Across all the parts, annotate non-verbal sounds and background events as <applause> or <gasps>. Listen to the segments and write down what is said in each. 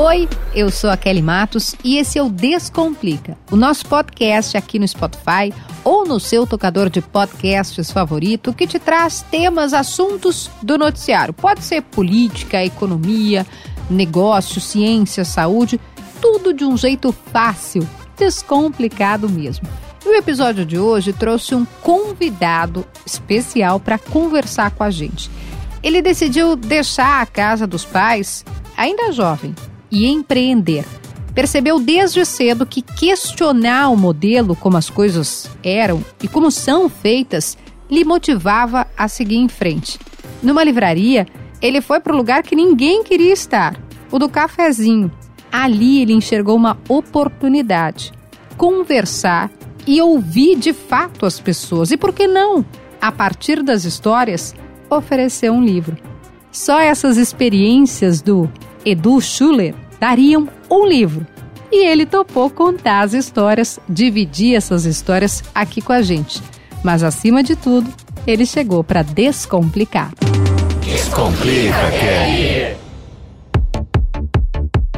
Oi, eu sou a Kelly Matos e esse é o Descomplica, o nosso podcast aqui no Spotify ou no seu tocador de podcasts favorito que te traz temas, assuntos do noticiário. Pode ser política, economia, negócio, ciência, saúde, tudo de um jeito fácil, descomplicado mesmo. E o episódio de hoje trouxe um convidado especial para conversar com a gente. Ele decidiu deixar a casa dos pais ainda jovem e empreender. Percebeu desde cedo que questionar o modelo como as coisas eram e como são feitas lhe motivava a seguir em frente. Numa livraria, ele foi para o lugar que ninguém queria estar, o do cafezinho. Ali ele enxergou uma oportunidade, conversar e ouvir de fato as pessoas. E por que não? A partir das histórias, oferecer um livro. Só essas experiências do Edu Schuller dariam um livro. E ele topou contar as histórias, dividir essas histórias aqui com a gente. Mas acima de tudo, ele chegou para descomplicar. Descomplica, Kelly.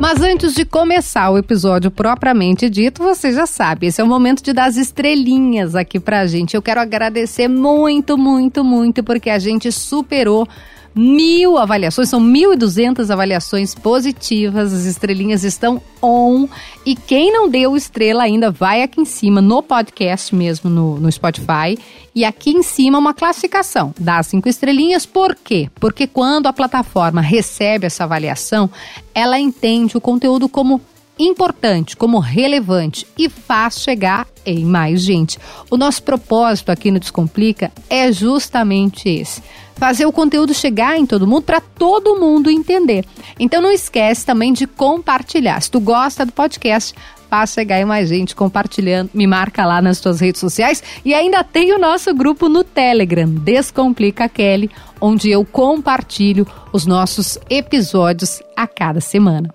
Mas antes de começar o episódio propriamente dito, você já sabe, esse é o momento de dar as estrelinhas aqui pra gente. Eu quero agradecer muito, muito, muito, porque a gente superou mil avaliações, são 1.200 avaliações positivas, as estrelinhas estão on. E quem não deu estrela ainda, vai aqui em cima no podcast mesmo, no, no Spotify. E aqui em cima uma classificação, dá cinco estrelinhas, por quê? Porque quando a plataforma recebe essa avaliação, ela entende o conteúdo como importante, como relevante e faz chegar em mais gente. O nosso propósito aqui no Descomplica é justamente esse: fazer o conteúdo chegar em todo mundo para todo mundo entender. Então não esquece também de compartilhar. Se tu gosta do podcast, faz chegar em mais gente compartilhando. Me marca lá nas tuas redes sociais e ainda tem o nosso grupo no Telegram, Descomplica Kelly, onde eu compartilho os nossos episódios a cada semana.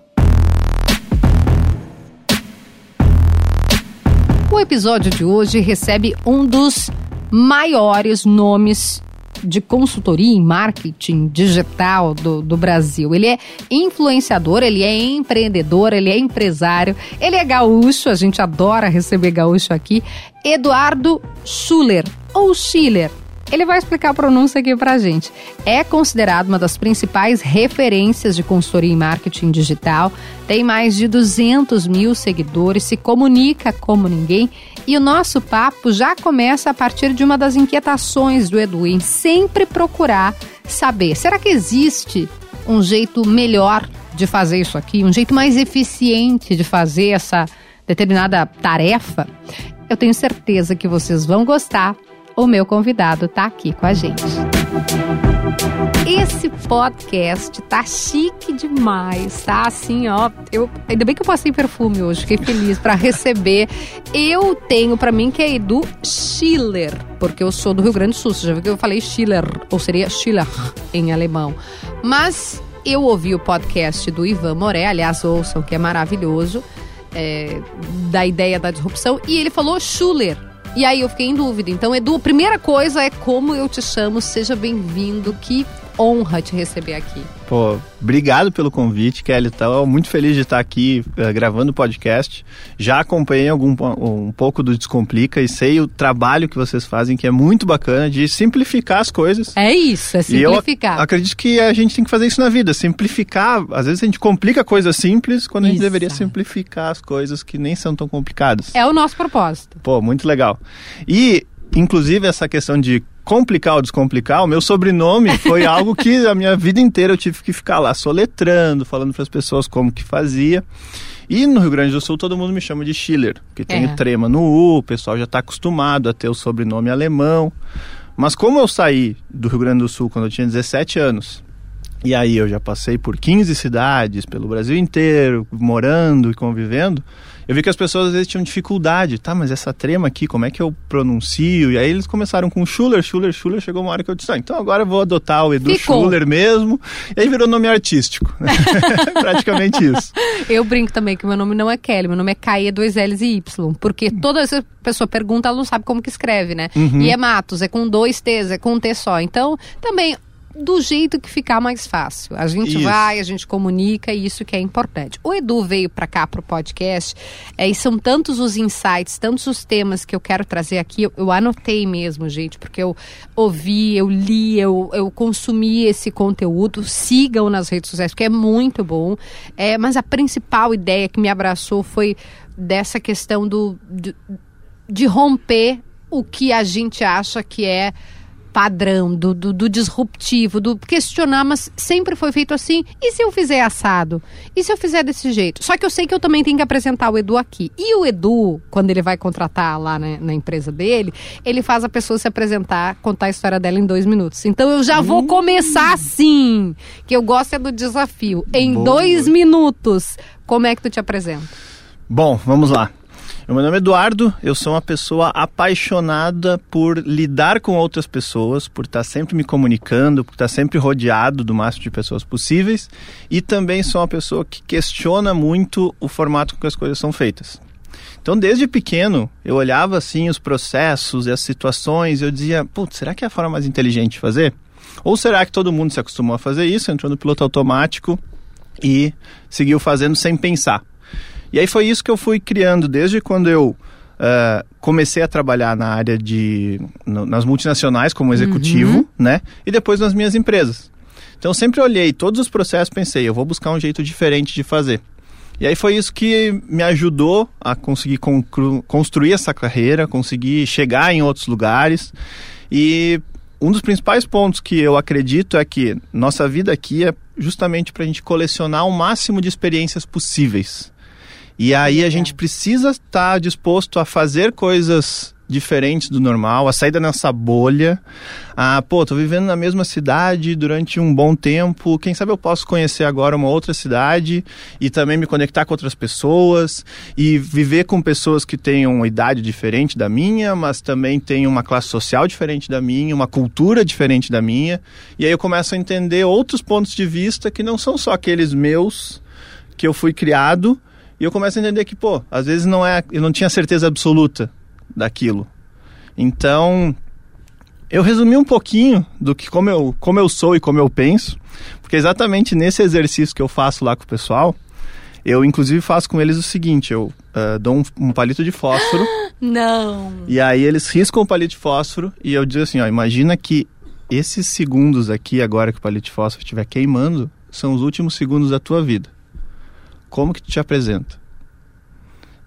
O episódio de hoje recebe um dos maiores nomes de consultoria em marketing digital do, do Brasil. Ele é influenciador, ele é empreendedor, ele é empresário, ele é gaúcho, a gente adora receber gaúcho aqui. Eduardo Schuller, ou Schiller, ele vai explicar a pronúncia aqui pra gente. É considerado uma das principais referências de consultoria em marketing digital, tem mais de 200 mil seguidores, se comunica como ninguém e o nosso papo já começa a partir de uma das inquietações do em sempre procurar saber: será que existe um jeito melhor de fazer isso aqui, um jeito mais eficiente de fazer essa determinada tarefa? Eu tenho certeza que vocês vão gostar o meu convidado está aqui com a gente. Esse podcast tá chique demais, tá? Assim, ó, eu ainda bem que eu passei perfume hoje, fiquei feliz para receber. Eu tenho para mim que é Edu Schiller, porque eu sou do Rio Grande do Sul, você já viu que eu falei Schiller, ou seria Schiller em alemão. Mas eu ouvi o podcast do Ivan Moré, aliás, ouçam, que é maravilhoso, é, da ideia da disrupção, e ele falou Schuller. E aí eu fiquei em dúvida. Então, Edu, a primeira coisa é como eu te chamo. Seja bem-vindo. Que honra te receber aqui. Pô, obrigado pelo convite, Kelly. Estou muito feliz de estar aqui uh, gravando o podcast. Já acompanhei algum, um pouco do Descomplica e sei o trabalho que vocês fazem, que é muito bacana, de simplificar as coisas. É isso, é simplificar. Eu acredito que a gente tem que fazer isso na vida, simplificar. Às vezes a gente complica coisas simples quando a gente deveria simplificar as coisas que nem são tão complicadas. É o nosso propósito. Pô, muito legal. E, inclusive, essa questão de complicar ou descomplicar, o meu sobrenome foi <laughs> algo que a minha vida inteira eu tive que ficar lá soletrando, falando para as pessoas como que fazia. E no Rio Grande do Sul todo mundo me chama de Schiller, que tem é. o trema no U, o pessoal já está acostumado a ter o sobrenome alemão. Mas como eu saí do Rio Grande do Sul quando eu tinha 17 anos, e aí eu já passei por 15 cidades pelo Brasil inteiro, morando e convivendo, eu vi que as pessoas às vezes tinham dificuldade, tá, mas essa trema aqui, como é que eu pronuncio? E aí eles começaram com Schuller, Schuller, Schuller, chegou uma hora que eu disse, ah, então agora eu vou adotar o Edu Ficou. Schuller mesmo, e aí virou nome artístico, <laughs> <laughs> praticamente isso. Eu brinco também que meu nome não é Kelly, meu nome é Caia, dois L's e Y, porque toda essa pessoa pergunta, ela não sabe como que escreve, né? Uhum. E é Matos, é com dois T's, é com um T só, então também do jeito que ficar mais fácil. A gente Isso. vai, a gente comunica e isso que é importante. O Edu veio para cá pro podcast é, e são tantos os insights, tantos os temas que eu quero trazer aqui. Eu, eu anotei mesmo, gente, porque eu ouvi, eu li, eu, eu consumi esse conteúdo. Sigam nas redes sociais, porque é muito bom. É, mas a principal ideia que me abraçou foi dessa questão do, de, de romper o que a gente acha que é padrão, do, do, do, disruptivo, do questionar, mas sempre foi feito assim. E se eu fizer assado? E se eu fizer desse jeito? Só que eu sei que eu também tenho que apresentar o Edu aqui. E o Edu, quando ele vai contratar lá na, na empresa dele, ele faz a pessoa se apresentar, contar a história dela em dois minutos. Então eu já vou começar assim, que eu gosto é do desafio. Em Boa. dois minutos, como é que tu te apresenta? Bom, vamos lá. Meu nome é Eduardo, eu sou uma pessoa apaixonada por lidar com outras pessoas, por estar sempre me comunicando, por estar sempre rodeado do máximo de pessoas possíveis e também sou uma pessoa que questiona muito o formato com que as coisas são feitas. Então, desde pequeno, eu olhava assim os processos e as situações e eu dizia, putz, será que é a forma mais inteligente de fazer? Ou será que todo mundo se acostumou a fazer isso, entrou no piloto automático e seguiu fazendo sem pensar? E aí foi isso que eu fui criando desde quando eu uh, comecei a trabalhar na área de. No, nas multinacionais como executivo, uhum. né? E depois nas minhas empresas. Então sempre olhei todos os processos pensei, eu vou buscar um jeito diferente de fazer. E aí foi isso que me ajudou a conseguir construir essa carreira, conseguir chegar em outros lugares. E um dos principais pontos que eu acredito é que nossa vida aqui é justamente para a gente colecionar o máximo de experiências possíveis. E aí a gente precisa estar disposto a fazer coisas diferentes do normal, a sair da nossa bolha. Ah, pô, tô vivendo na mesma cidade durante um bom tempo. Quem sabe eu posso conhecer agora uma outra cidade e também me conectar com outras pessoas e viver com pessoas que tenham uma idade diferente da minha, mas também têm uma classe social diferente da minha, uma cultura diferente da minha. E aí eu começo a entender outros pontos de vista que não são só aqueles meus que eu fui criado e eu começo a entender que, pô, às vezes não é, eu não tinha certeza absoluta daquilo. Então, eu resumi um pouquinho do que como eu, como eu sou e como eu penso, porque exatamente nesse exercício que eu faço lá com o pessoal, eu inclusive faço com eles o seguinte, eu uh, dou um, um, palito de fósforo. <gasps> Não. E aí eles riscam o palito de fósforo e eu digo assim, ó, imagina que esses segundos aqui agora que o palito de fósforo estiver queimando são os últimos segundos da tua vida como que tu te apresenta?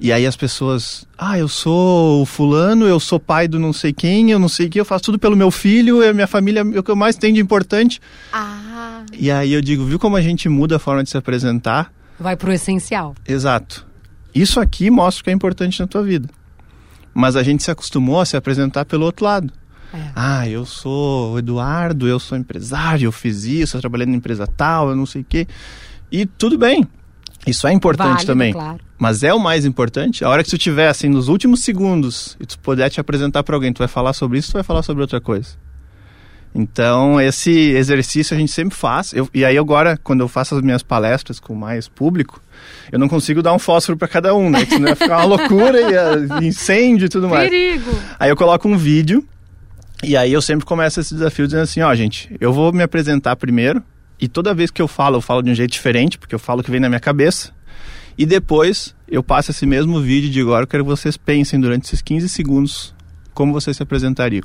E aí as pessoas, ah, eu sou o fulano, eu sou pai do não sei quem, eu não sei quem, eu faço tudo pelo meu filho, a minha família é o que eu mais tenho de importante. Ah. E aí eu digo, viu como a gente muda a forma de se apresentar? Vai pro essencial. Exato. Isso aqui mostra o que é importante na tua vida. Mas a gente se acostumou a se apresentar pelo outro lado. É. Ah, eu sou o Eduardo, eu sou empresário, eu fiz isso, eu trabalhei na empresa tal, eu não sei o quê. E tudo bem, isso é importante Válido, também. Claro. Mas é o mais importante. A hora que tu tiver assim nos últimos segundos e tu puder te apresentar para alguém, tu vai falar sobre isso, tu vai falar sobre outra coisa. Então, esse exercício a gente sempre faz. Eu, e aí agora, quando eu faço as minhas palestras com mais público, eu não consigo dar um fósforo para cada um, né? Senão ia ficar uma loucura e incêndio e tudo mais. Perigo! Aí eu coloco um vídeo e aí eu sempre começo esse desafio dizendo assim, ó, gente, eu vou me apresentar primeiro, e toda vez que eu falo, eu falo de um jeito diferente, porque eu falo o que vem na minha cabeça. E depois eu passo esse mesmo vídeo de agora, eu quero que vocês pensem durante esses 15 segundos como vocês se apresentariam.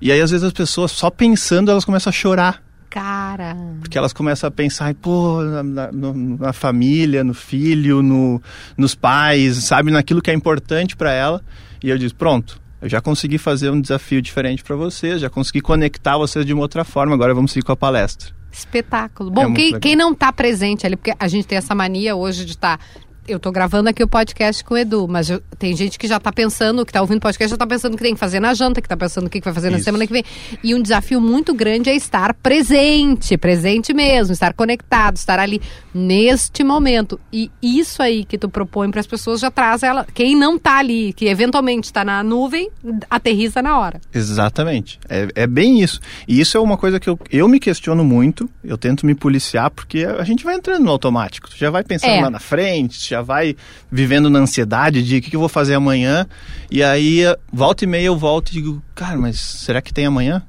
E aí às vezes as pessoas só pensando, elas começam a chorar. Cara. Porque elas começam a pensar, pô, na, na, na família, no filho, no, nos pais, sabe, naquilo que é importante para ela. E eu digo, pronto, eu já consegui fazer um desafio diferente para vocês, já consegui conectar vocês de uma outra forma, agora vamos seguir com a palestra. Espetáculo. Bom, é quem, quem, não está presente ali, porque a gente tem essa mania hoje de estar. Tá eu tô gravando aqui o podcast com o Edu, mas eu, tem gente que já tá pensando, que tá ouvindo o podcast, já tá pensando o que tem que fazer na janta, que tá pensando o que vai fazer na Isso. semana que vem. E um desafio muito grande é estar presente, presente mesmo, estar conectado, estar ali neste momento. E isso aí que tu propõe para as pessoas já traz ela. Quem não tá ali, que eventualmente está na nuvem, aterriza na hora. Exatamente. É, é bem isso. E isso é uma coisa que eu, eu me questiono muito, eu tento me policiar, porque a gente vai entrando no automático. Tu já vai pensando é. lá na frente, já vai vivendo na ansiedade de o que, que eu vou fazer amanhã. E aí, volta e meia eu volto e digo, cara, mas será que tem amanhã?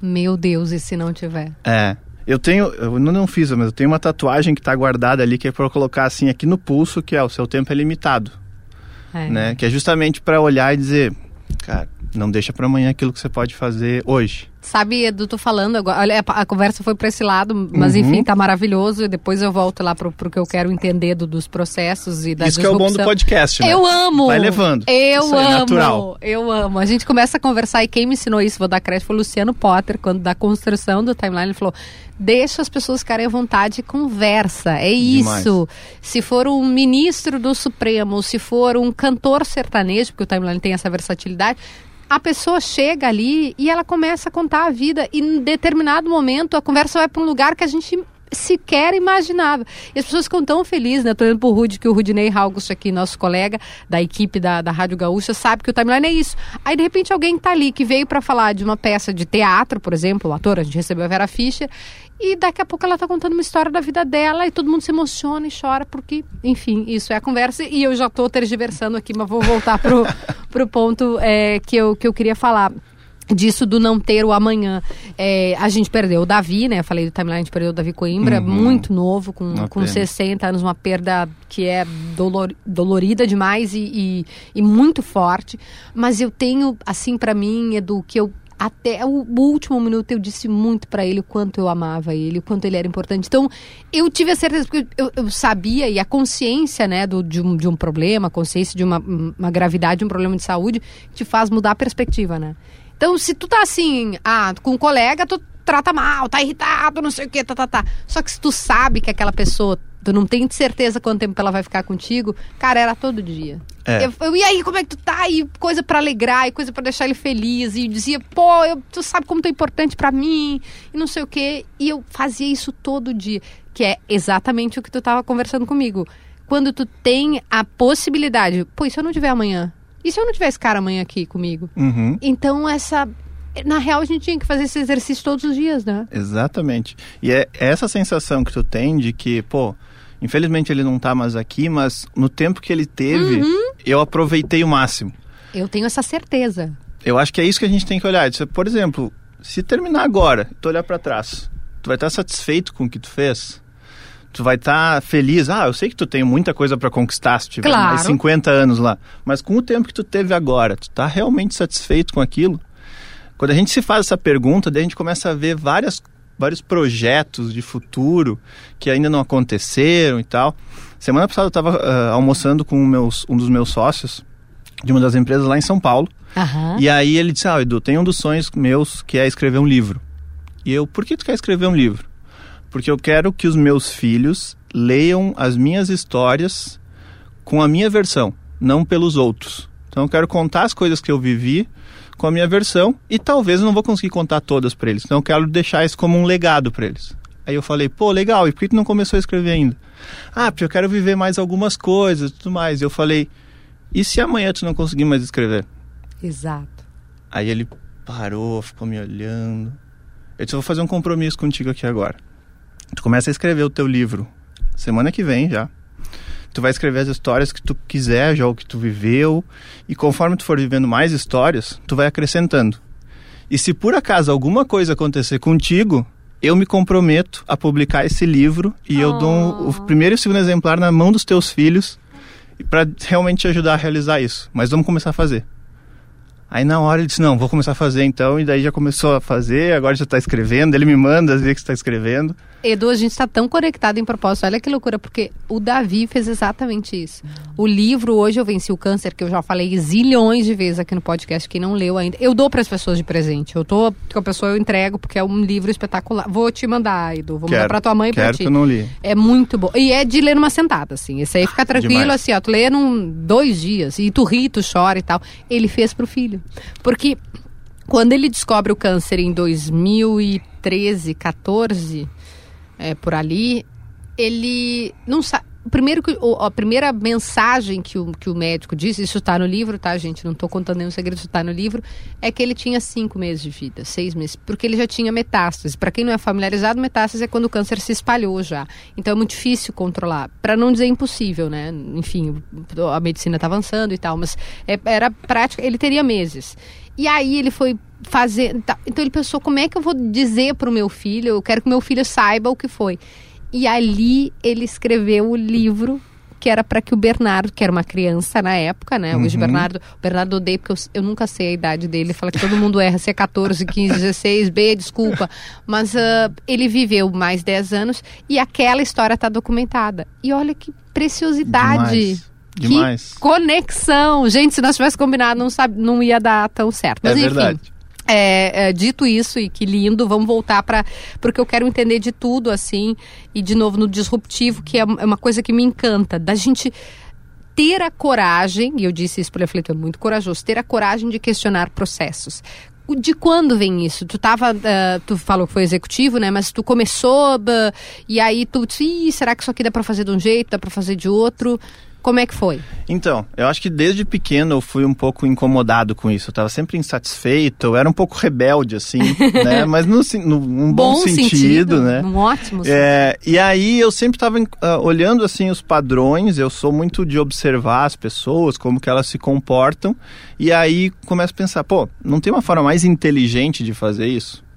Meu Deus, e se não tiver? É. Eu tenho, eu não fiz, mas eu tenho uma tatuagem que está guardada ali que é para colocar assim aqui no pulso, que é o seu tempo é limitado, É. né? Que é justamente para olhar e dizer, cara, não deixa para amanhã aquilo que você pode fazer hoje. Sabe, Edu, tô falando agora. Olha, a, conversa foi para esse lado, mas Uhum. enfim, tá maravilhoso. E depois eu volto lá pro, pro que eu quero entender do- dos processos e da Isso que é o bom do disrupção. podcast, né? Eu amo! Vai levando. Eu Isso amo! natural. Eu amo. A gente começa a conversar e quem me ensinou isso, vou dar crédito, foi o Luciano Potter, quando da construção do timeline, ele falou: deixa as pessoas ficarem à vontade e conversa. É Demais. isso. Se for um ministro do Supremo, se for um cantor sertanejo, porque o timeline tem essa versatilidade. A pessoa chega ali e ela começa a contar a vida, e em determinado momento a conversa vai para um lugar que a gente sequer imaginava. E as pessoas ficam tão felizes, né? Tô olhando pro Rude, que o Rudinei August aqui, nosso colega da equipe da, da Rádio Gaúcha, sabe que o timeline é isso. Aí, de repente, alguém tá ali que veio para falar de uma peça de teatro, por exemplo, o ator, a gente recebeu a Vera Fischer, e daqui a pouco ela tá contando uma história da vida dela e todo mundo se emociona e chora, porque, enfim, isso é a conversa. E eu já tô tergiversando aqui, mas vou voltar pro, <laughs> pro ponto é, que, eu, que eu queria falar disso do não ter o amanhã. É, a gente perdeu o Davi, né? Eu falei do timeline, a gente perdeu o Davi Coimbra, Uhum. muito novo, com, Uma com pena. 60 anos, uma perda que é dolor, dolorida demais e, e, e muito forte. Mas eu tenho, assim, pra mim, Edu, que eu até o último minuto eu disse muito pra ele o quanto eu amava ele, o quanto ele era importante. Então, eu tive a certeza, porque eu, eu sabia, e a consciência, né, do, de, um, de um problema, a consciência de uma, uma gravidade, um problema de saúde, te faz mudar a perspectiva, né? Então, se tu tá assim, ah, com um colega, tu trata mal, tá irritado, não sei o que, tá, tá, tá. Só que se tu sabe que aquela pessoa, tu não tem certeza quanto tempo ela vai ficar contigo, cara, era todo dia. É. Eu, eu, e aí, como é que tu tá? E coisa pra alegrar, e coisa pra deixar ele feliz. E dizia, pô, eu, tu sabe como tu é importante pra mim, e não sei o quê. E eu fazia isso todo dia, que é exatamente o que tu tava conversando comigo. Quando tu tem a possibilidade, pô, e se eu não tiver amanhã? E se eu não tiver esse cara amanhã aqui comigo? Uhum. Então, essa. Na real, a gente tinha que fazer esse exercício todos os dias, né? Exatamente. E é essa sensação que tu tem de que, pô, infelizmente ele não tá mais aqui, mas no tempo que ele teve, Uhum. eu aproveitei o máximo. Eu tenho essa certeza. Eu acho que é isso que a gente tem que olhar. Isso, Por exemplo, se terminar agora, tu olhar pra trás, tu vai estar satisfeito com o que tu fez? Tu vai estar feliz. Ah, eu sei que tu tem muita coisa pra conquistar se tiver Claro. mais 50 anos lá. Mas com o tempo que tu teve agora, tu tá realmente satisfeito com aquilo? Quando a gente se faz essa pergunta, daí a gente começa a ver várias, vários projetos de futuro que ainda não aconteceram e tal. Semana passada eu estava almoçando com meus, um dos meus sócios de uma das empresas lá em São Paulo. Aham. E aí ele disse, ah, Edu, tem um dos sonhos meus que é escrever um livro. E eu, por que tu quer escrever um livro? Porque eu quero que os meus filhos leiam as minhas histórias com a minha versão, não pelos outros. Então eu quero contar as coisas que eu vivi com a minha versão e talvez eu não vou conseguir contar todas para eles. Então eu quero deixar isso como um legado para eles. Aí eu falei, pô, legal, e por que tu não começou a escrever ainda? Ah, porque eu quero viver mais algumas coisas e tudo mais. E eu falei, e se amanhã tu não conseguir mais escrever? Exato. Aí ele parou, ficou me olhando. Eu disse, eu vou fazer um compromisso contigo aqui agora. Tu começa a escrever o teu livro semana que vem já. Tu vai escrever as histórias que tu quiser, já o que tu viveu. E conforme tu for vivendo mais histórias, tu vai acrescentando. E se por acaso alguma coisa acontecer contigo, eu me comprometo a publicar esse livro e eu dou o primeiro e o segundo exemplar na mão dos teus filhos para realmente te ajudar a realizar isso. Mas vamos começar a fazer. Aí na hora ele disse, não, vou começar a fazer então, e daí já começou a fazer, agora já está escrevendo, ele me manda vezes que está escrevendo. Edu, a gente está tão conectado em propósito. Olha que loucura, porque o Davi fez exatamente isso. O livro Hoje Eu Venci o Câncer, que eu já falei zilhões de vezes aqui no podcast, quem não leu ainda. Eu dou para as pessoas de presente. Eu tô com a pessoa, eu entrego, porque é um livro espetacular. Vou te mandar, Edu. Vou mandar Quero, para tua mãe e para ti. que eu não li. É muito bom. E é de ler numa sentada, assim. Esse aí fica tranquilo, Demais. assim, ó. Tu lê num dois dias. E tu ri, tu chora e tal. Ele fez pro filho. Porque quando ele descobre o câncer em 2013, 14, é, por ali, ele não sabe. Primeiro que, a primeira mensagem que o, que o médico disse, isso está no livro, tá, gente? Não estou contando nenhum segredo, isso está no livro, é que ele tinha cinco meses de vida, seis meses, porque ele já tinha metástase. Para quem não é familiarizado, metástase é quando o câncer se espalhou já. Então é muito difícil controlar, para não dizer impossível, né? Enfim, a medicina está avançando e tal, mas é- era prática, ele teria meses. E aí ele foi fazer. Tá, então ele pensou: como é que eu vou dizer para o meu filho? Eu quero que meu filho saiba o que foi. E ali ele escreveu o livro que era para que o Bernardo, que era uma criança na época, né? Hoje Uhum. Bernardo, o Bernardo odeia porque eu, eu nunca sei a idade dele. Ele fala que todo mundo erra, se é 14, 15, 16, B, desculpa. Mas ah, ele viveu mais 10 anos e aquela história está documentada. E olha que preciosidade. Demais. Demais. Que conexão. Gente, se nós tivéssemos combinado, não, sabe, não ia dar tão certo. Mas é enfim. verdade. É, é, dito isso, e que lindo, vamos voltar para. Porque eu quero entender de tudo, assim, e de novo no disruptivo, que é é uma coisa que me encanta, da gente ter a coragem, e eu disse isso para ele, é muito corajoso, ter a coragem de questionar processos. O- De quando vem isso? Tu tava, ah, tu falou que foi executivo, né? Mas tu começou bah, e aí tu disse, será que isso aqui dá para fazer de um jeito, dá para fazer de outro? Como é que foi? Então, eu acho que desde pequeno eu fui um pouco incomodado com isso. Eu tava sempre insatisfeito, eu era um pouco rebelde, assim, <laughs> né? Mas no, no, num bom, sentido, né? Um ótimo sentido. É, e aí eu sempre estava olhando assim os padrões, eu sou muito de observar as pessoas, como que elas se comportam, e aí começo a pensar, pô, não tem uma forma mais inteligente de fazer isso?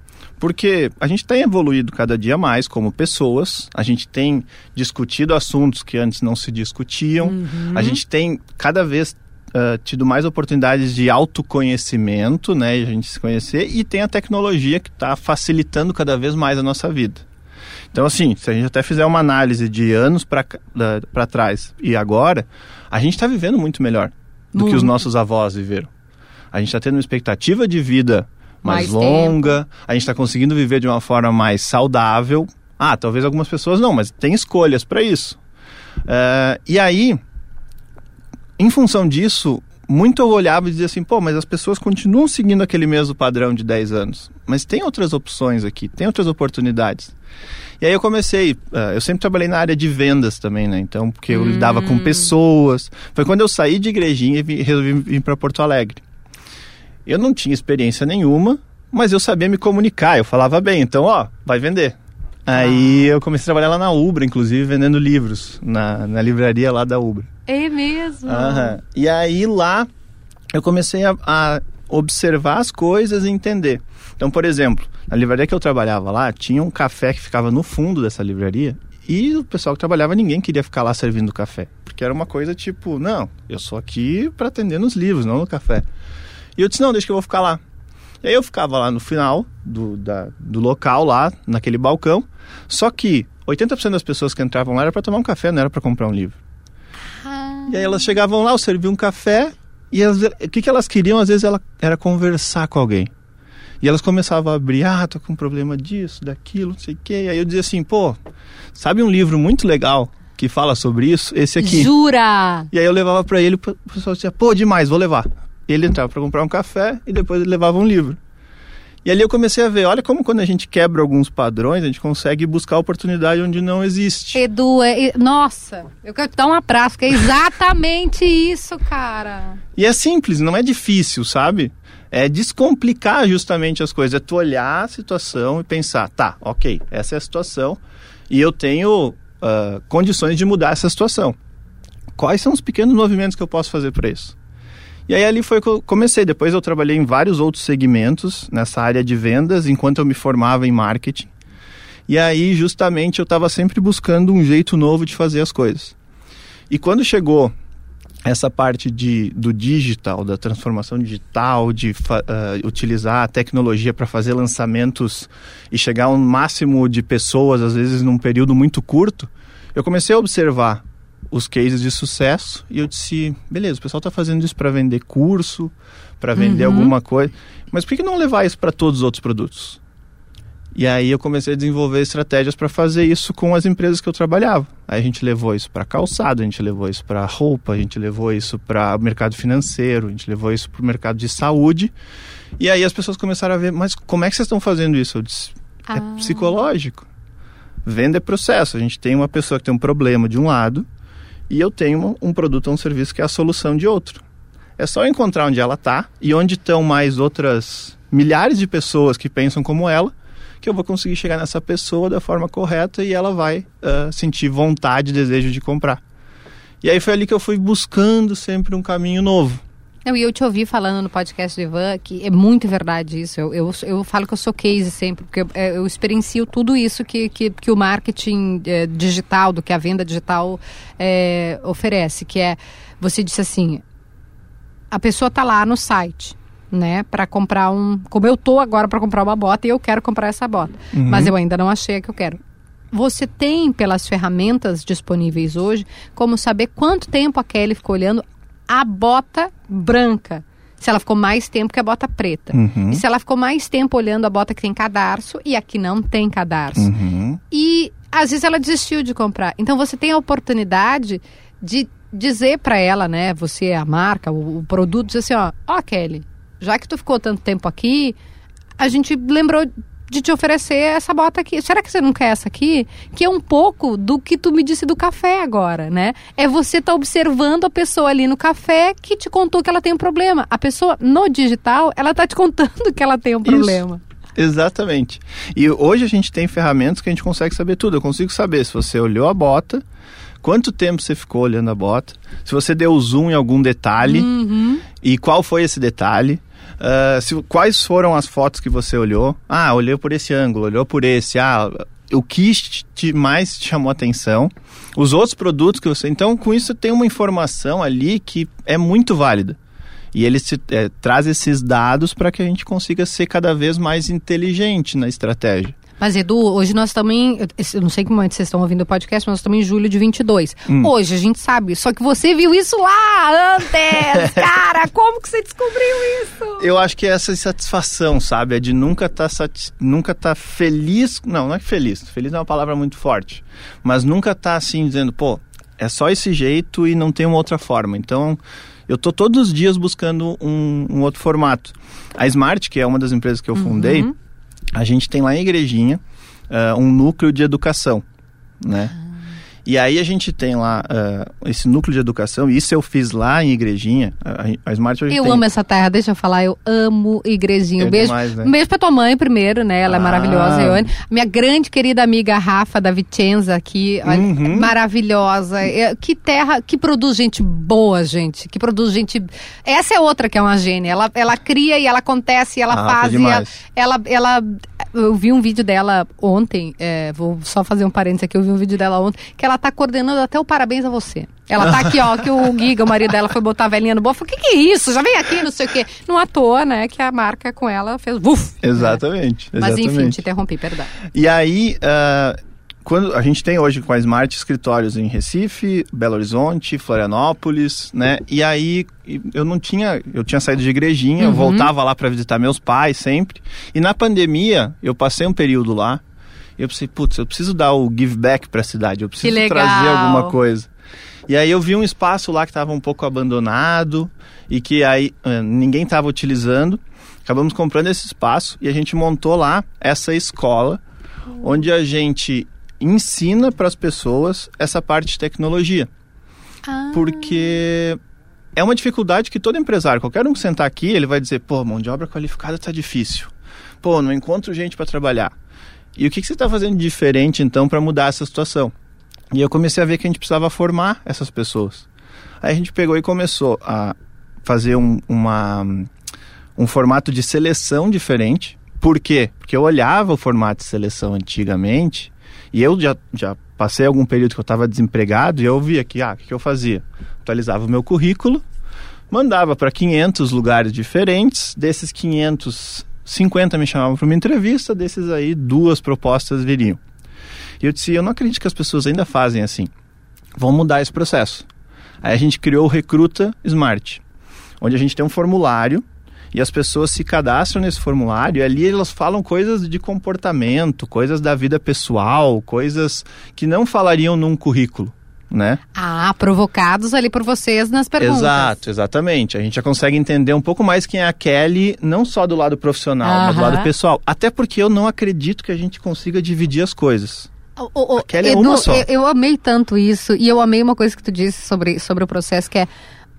Porque a gente tem evoluído cada dia mais como pessoas, a gente tem discutido assuntos que antes não se discutiam, a gente tem cada vez ah, tido mais oportunidades de autoconhecimento, né, de a gente se conhecer, e tem a tecnologia que está facilitando cada vez mais a nossa vida. Então, assim, se a gente até fizer uma análise de anos para trás e agora, a gente está vivendo muito melhor do que os Muito. nossos avós viveram. A gente está tendo uma expectativa de vida mais, Mais longa, a gente está conseguindo viver de uma forma mais saudável. Ah, talvez algumas pessoas não, mas tem escolhas para isso. Eh, e aí, em função disso, muito eu olhava e dizia assim, pô, mas as pessoas continuam seguindo aquele mesmo padrão de 10 anos. Mas tem outras opções aqui, tem outras oportunidades. E aí eu comecei, eh, eu sempre trabalhei na área de vendas também, né? Então, porque eu lidava com pessoas. Foi quando eu saí de igrejinha e vi- resolvi vir para Porto Alegre. Eu não tinha experiência nenhuma, mas eu sabia me comunicar, eu falava bem, então, ó, vai vender. Aí eu comecei a trabalhar lá na Ubra, inclusive, vendendo livros, na, na livraria lá da Ubra. É mesmo. Aham. E aí lá eu comecei a, a observar as coisas e entender. Então, por exemplo, na livraria que eu trabalhava lá, tinha um café que ficava no fundo dessa livraria e o pessoal que trabalhava, ninguém queria ficar lá servindo café. Porque era uma coisa tipo, não, eu sou aqui para atender nos livros, não no café. E eu disse, não, deixa que eu vou ficar lá. E aí eu ficava lá no final do, da- do local, lá, naquele balcão. Só que 80% das pessoas que entravam lá era para tomar um café, não era para comprar um livro. Ah, E aí elas chegavam lá, eu servia um café, e as- o que, que elas queriam, às vezes, ela, era conversar com alguém. E elas começavam a abrir, ah, tô com um problema disso, daquilo, não sei o quê. E aí eu dizia assim, pô, sabe um livro muito legal que fala sobre isso? Esse aqui. Jura? E aí eu levava pra ele, o pessoal dizia, pô, demais, vou levar. Ele entrava pra comprar um café e depois ele levava um livro. E ali eu comecei a ver, olha como quando a gente quebra alguns padrões, a gente consegue buscar oportunidade onde não existe. Edu, é, nossa, eu quero te dar um abraço, que é exatamente <laughs> isso, cara. E é simples, não é difícil, sabe? É descomplicar justamente as coisas. É tu olhar a situação e pensar, tá, ok, essa é a situação e eu tenho ah, condições de mudar essa situação. Quais são os pequenos movimentos que eu posso fazer para isso? E aí ali foi que eu comecei. Depois eu trabalhei em vários outros segmentos nessa área de vendas, enquanto eu me formava em marketing. E aí justamente eu estava sempre buscando um jeito novo de fazer as coisas. E quando chegou essa parte de, do digital, da transformação digital, de ah, utilizar a tecnologia para fazer lançamentos e chegar a um máximo de pessoas, às vezes num período muito curto, eu comecei a observar os cases de sucesso e eu disse, beleza, o pessoal está fazendo isso para vender curso, para vender alguma coisa, mas por que que não levar isso para todos os outros produtos? E aí eu comecei a desenvolver estratégias para fazer isso com as empresas que eu trabalhava. Aí a gente levou isso para calçado, a gente levou isso para roupa, a gente levou isso para o mercado financeiro, a gente levou isso para o mercado de saúde. E aí as pessoas começaram a ver, mas como é que vocês estão fazendo isso? Eu disse, Ah. é psicológico. Venda é processo. A gente tem uma pessoa que tem um problema de um lado e eu tenho um produto ou um serviço que é a solução de outro. É só encontrar onde ela está e onde estão mais outras milhares de pessoas que pensam como ela, que eu vou conseguir chegar nessa pessoa da forma correta e ela vai ah, sentir vontade, desejo de comprar. E aí foi ali que eu fui buscando sempre um caminho novo. Eu, e eu te ouvi falando no podcast do Ivan que é muito verdade isso. Eu, eu, eu falo que eu sou case sempre, porque eu, é, eu experiencio tudo isso que, que, que o marketing é, digital, do que a venda digital é, oferece, que é, você disse assim, a pessoa está lá no site, né, para comprar um, como eu tô agora para comprar uma bota e eu quero comprar essa bota, uhum. mas eu ainda não achei a que eu quero você tem pelas ferramentas disponíveis hoje como saber quanto tempo a Kelly ficou olhando a bota branca. Se ela ficou mais tempo que a bota preta. Uhum. E se ela ficou mais tempo olhando a bota que tem cadarço e a que não tem cadarço. Uhum. E às vezes ela desistiu de comprar. Então você tem a oportunidade de dizer para ela, né, você a marca, o, o produto, dizer assim, ó, ó Kelly, já que tu ficou tanto tempo aqui, a gente lembrou de te oferecer essa bota aqui. Será que você não quer essa aqui? Que é um pouco do que tu me disse do café agora, né? É você estar tá observando a pessoa ali no café que te contou que ela tem um problema. A pessoa no digital, ela tá te contando que ela tem um problema. Isso. Exatamente. E hoje a gente tem ferramentas que a gente consegue saber tudo. Eu consigo saber se você olhou a bota, quanto tempo você ficou olhando a bota, se você deu zoom em algum detalhe uhum. e qual foi esse detalhe. Uh, se, quais foram as fotos que você olhou? Ah, olhou por esse ângulo, olhou por esse. Ah, o que te, mais chamou atenção? Os outros produtos que você. Então, com isso, tem uma informação ali que é muito válida. E ele se, é, traz esses dados para que a gente consiga ser cada vez mais inteligente na estratégia. Mas, Edu, hoje nós em. Eu não sei que momento vocês estão ouvindo o podcast, mas nós estamos em julho de 22. Hum. Hoje a gente sabe. Só que você viu isso lá antes! <laughs> cara, como que você descobriu isso? Eu acho que é essa insatisfação, sabe? É de nunca estar tá nunca tá feliz. Não, não é feliz. Feliz é uma palavra muito forte. Mas nunca tá assim dizendo, pô, é só esse jeito e não tem uma outra forma. Então eu tô todos os dias buscando um, um, outro formato. A Smart, que é uma das empresas que eu fundei, uhum a gente tem lá em Igrejinha uh, um núcleo de educação, né? E aí a gente tem lá uh, esse núcleo de educação, e isso eu fiz lá em Igrejinha. A, a Smart hoje Eu tem... amo essa terra, deixa eu falar, eu amo Igrejinha. Um beijo, demais, né? um beijo pra tua mãe primeiro, né? Ela é ah. é maravilhosa, Ione. Minha grande querida amiga Rafa da Vicenza aqui, uhum. maravilhosa. É, que terra, que produz gente boa, gente. Que produz gente. Essa é outra que é uma gênia. Ela, ela cria e ela acontece, e ela ah, faz. E ela, ela, ela, eu vi um vídeo dela ontem, é, vou só fazer um parênteses aqui, eu vi um vídeo dela ontem, que ela tá coordenando até o parabéns a você. Ela tá aqui, ó, que o <laughs> Giga, o marido dela, foi botar a velhinha no bolso. O que, que é isso? Já vem aqui, não sei o quê. Não à toa, né, que a marca com ela fez. Uf, exatamente, né? Mas enfim, te interrompi, perdão. E aí. Uh quando a gente tem hoje com a Smart escritórios em Recife, Belo Horizonte, Florianópolis, né? E aí eu não tinha, eu tinha saído de igrejinha, uhum. eu voltava lá para visitar meus pais sempre. E na pandemia, eu passei um período lá. E eu pensei, putz, eu preciso dar o give back para a cidade, eu preciso trazer alguma coisa. E aí eu vi um espaço lá que estava um pouco abandonado e que aí uh, ninguém estava utilizando. Acabamos comprando esse espaço e a gente montou lá essa escola onde a gente ensina para as pessoas essa parte de tecnologia. Ah. Porque é uma dificuldade que todo empresário, qualquer um que sentar aqui, ele vai dizer: pô, mão de obra qualificada está difícil. Pô, não encontro gente para trabalhar. E o que, que você está fazendo de diferente então para mudar essa situação? E eu comecei a ver que a gente precisava formar essas pessoas. Aí a gente pegou e começou a fazer um, uma, um formato de seleção diferente. Por quê? Porque eu olhava o formato de seleção antigamente e eu já, já passei algum período que eu estava desempregado e eu via que, ah, o que, que eu fazia? Atualizava o meu currículo, mandava para 500 lugares diferentes, desses 500, 50 me chamavam para uma entrevista, desses aí duas propostas viriam. E eu disse, eu não acredito que as pessoas ainda fazem assim. Vamos mudar esse processo. Aí a gente criou o Recruta Smart, onde a gente tem um formulário e as pessoas se cadastram nesse formulário e ali elas falam coisas de comportamento, coisas da vida pessoal, coisas que não falariam num currículo. Né? Ah, provocados ali por vocês nas perguntas. Exato, exatamente. A gente já consegue entender um pouco mais quem é a Kelly, não só do lado profissional, mas do lado pessoal. Até porque eu não acredito que a gente consiga dividir as coisas. O, o, Kelly Edu, é uma só. Eu, eu amei tanto isso, e eu amei uma coisa que tu disse sobre, sobre o processo, que é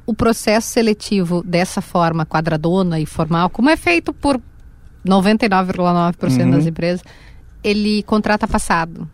o processo seletivo dessa forma quadradona e formal, como é feito por 99,9% uhum. das empresas, ele contrata passado.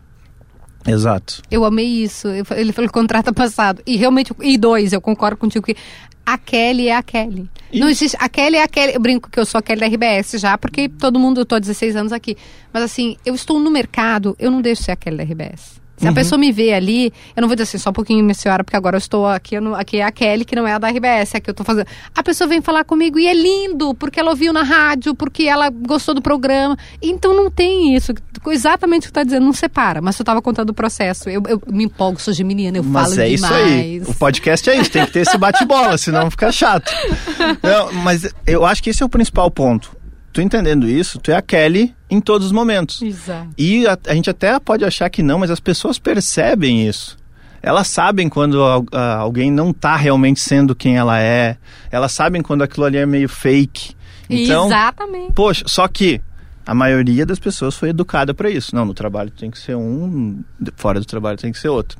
Exato. Eu amei isso. Ele falou contrata passado. E realmente, e dois, eu concordo contigo que a Kelly é a Kelly. Não existe. A Kelly é a Kelly. Eu brinco que eu sou a Kelly da RBS já, porque todo mundo, eu tô há 16 anos aqui. Mas assim, eu estou no mercado, eu não deixo ser a Kelly da RBS. Se a pessoa me vê ali, eu não vou dizer assim, só um pouquinho, minha senhora, porque agora eu estou aqui, eu não- aqui é a Kelly, que não é a da RBS, é que eu estou fazendo. A pessoa vem falar comigo e é lindo, porque ela ouviu na rádio, porque ela gostou do programa. Então não tem isso. Exatamente o que tu tá dizendo, não separa. Mas tu estava contando o processo. Eu, eu me empolgo, sou geminiana, eu Mas falo é demais. isso aí. O podcast é isso, tem que ter esse bate-bola, senão fica chato. <laughs> Não, mas eu acho que esse é o principal ponto. Tu entendendo isso, tu é a Kelly em todos os momentos. Exato. E a, a gente até pode achar que não, mas as pessoas percebem isso. Elas sabem quando al- alguém não tá realmente sendo quem ela é. Elas sabem quando aquilo ali é meio fake. Então, Exatamente. poxa, só que a maioria das pessoas foi educada para isso. Não, no trabalho tem que ser um, fora do trabalho tem que ser outro.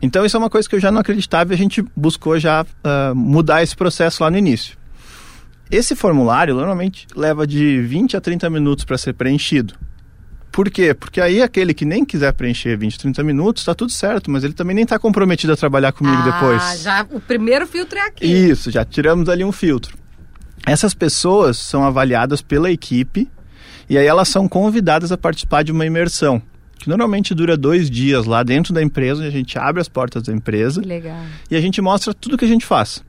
Então isso é uma coisa que eu já não acreditava e a gente buscou já ah, mudar esse processo lá no início. Esse formulário normalmente leva de 20 a 30 minutos para ser preenchido. Por quê? Porque aí aquele que nem quiser preencher 20, 30 minutos, está tudo certo, mas ele também nem está comprometido a trabalhar comigo Ah, depois. já o primeiro filtro é aqui. Isso, já tiramos ali um filtro. Essas pessoas são avaliadas pela equipe e aí elas são convidadas a participar de uma imersão, que normalmente dura dois dias lá dentro da empresa, onde a gente abre as portas da empresa Que legal. e a gente mostra tudo que a gente faz.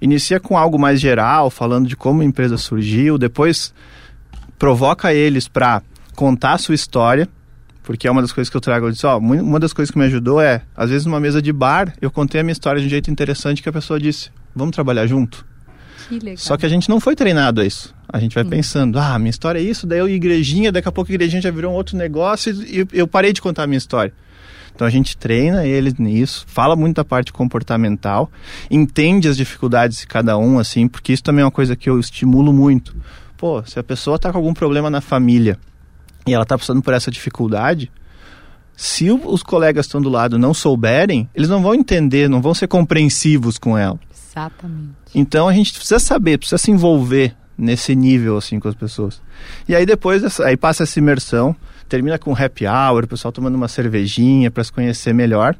Inicia com algo mais geral, falando de como a empresa surgiu, depois provoca eles para contar a sua história, porque é uma das coisas que eu trago. Eu disse, ó, uma das coisas que me ajudou é, às vezes numa mesa de bar, eu contei a minha história de um jeito interessante que a pessoa disse, vamos trabalhar junto? Que. Só que a gente não foi treinado a isso. A gente vai pensando, ah, minha história é isso, daí eu igrejinha, daqui a pouco a igrejinha já virou um outro negócio e eu parei de contar a minha história. Então a gente treina eles nisso, fala muito da parte comportamental, entende as dificuldades de cada um, assim, porque isso também é uma coisa que eu estimulo muito. Pô, se a pessoa tá com algum problema na família e ela tá passando por essa dificuldade, se os colegas estão do lado não souberem, eles não vão entender, não vão ser compreensivos com ela. Exatamente. Então a gente precisa saber, precisa se envolver nesse nível assim com as pessoas. E aí depois aí passa essa imersão, termina com happy hour, o pessoal tomando uma cervejinha para se conhecer melhor.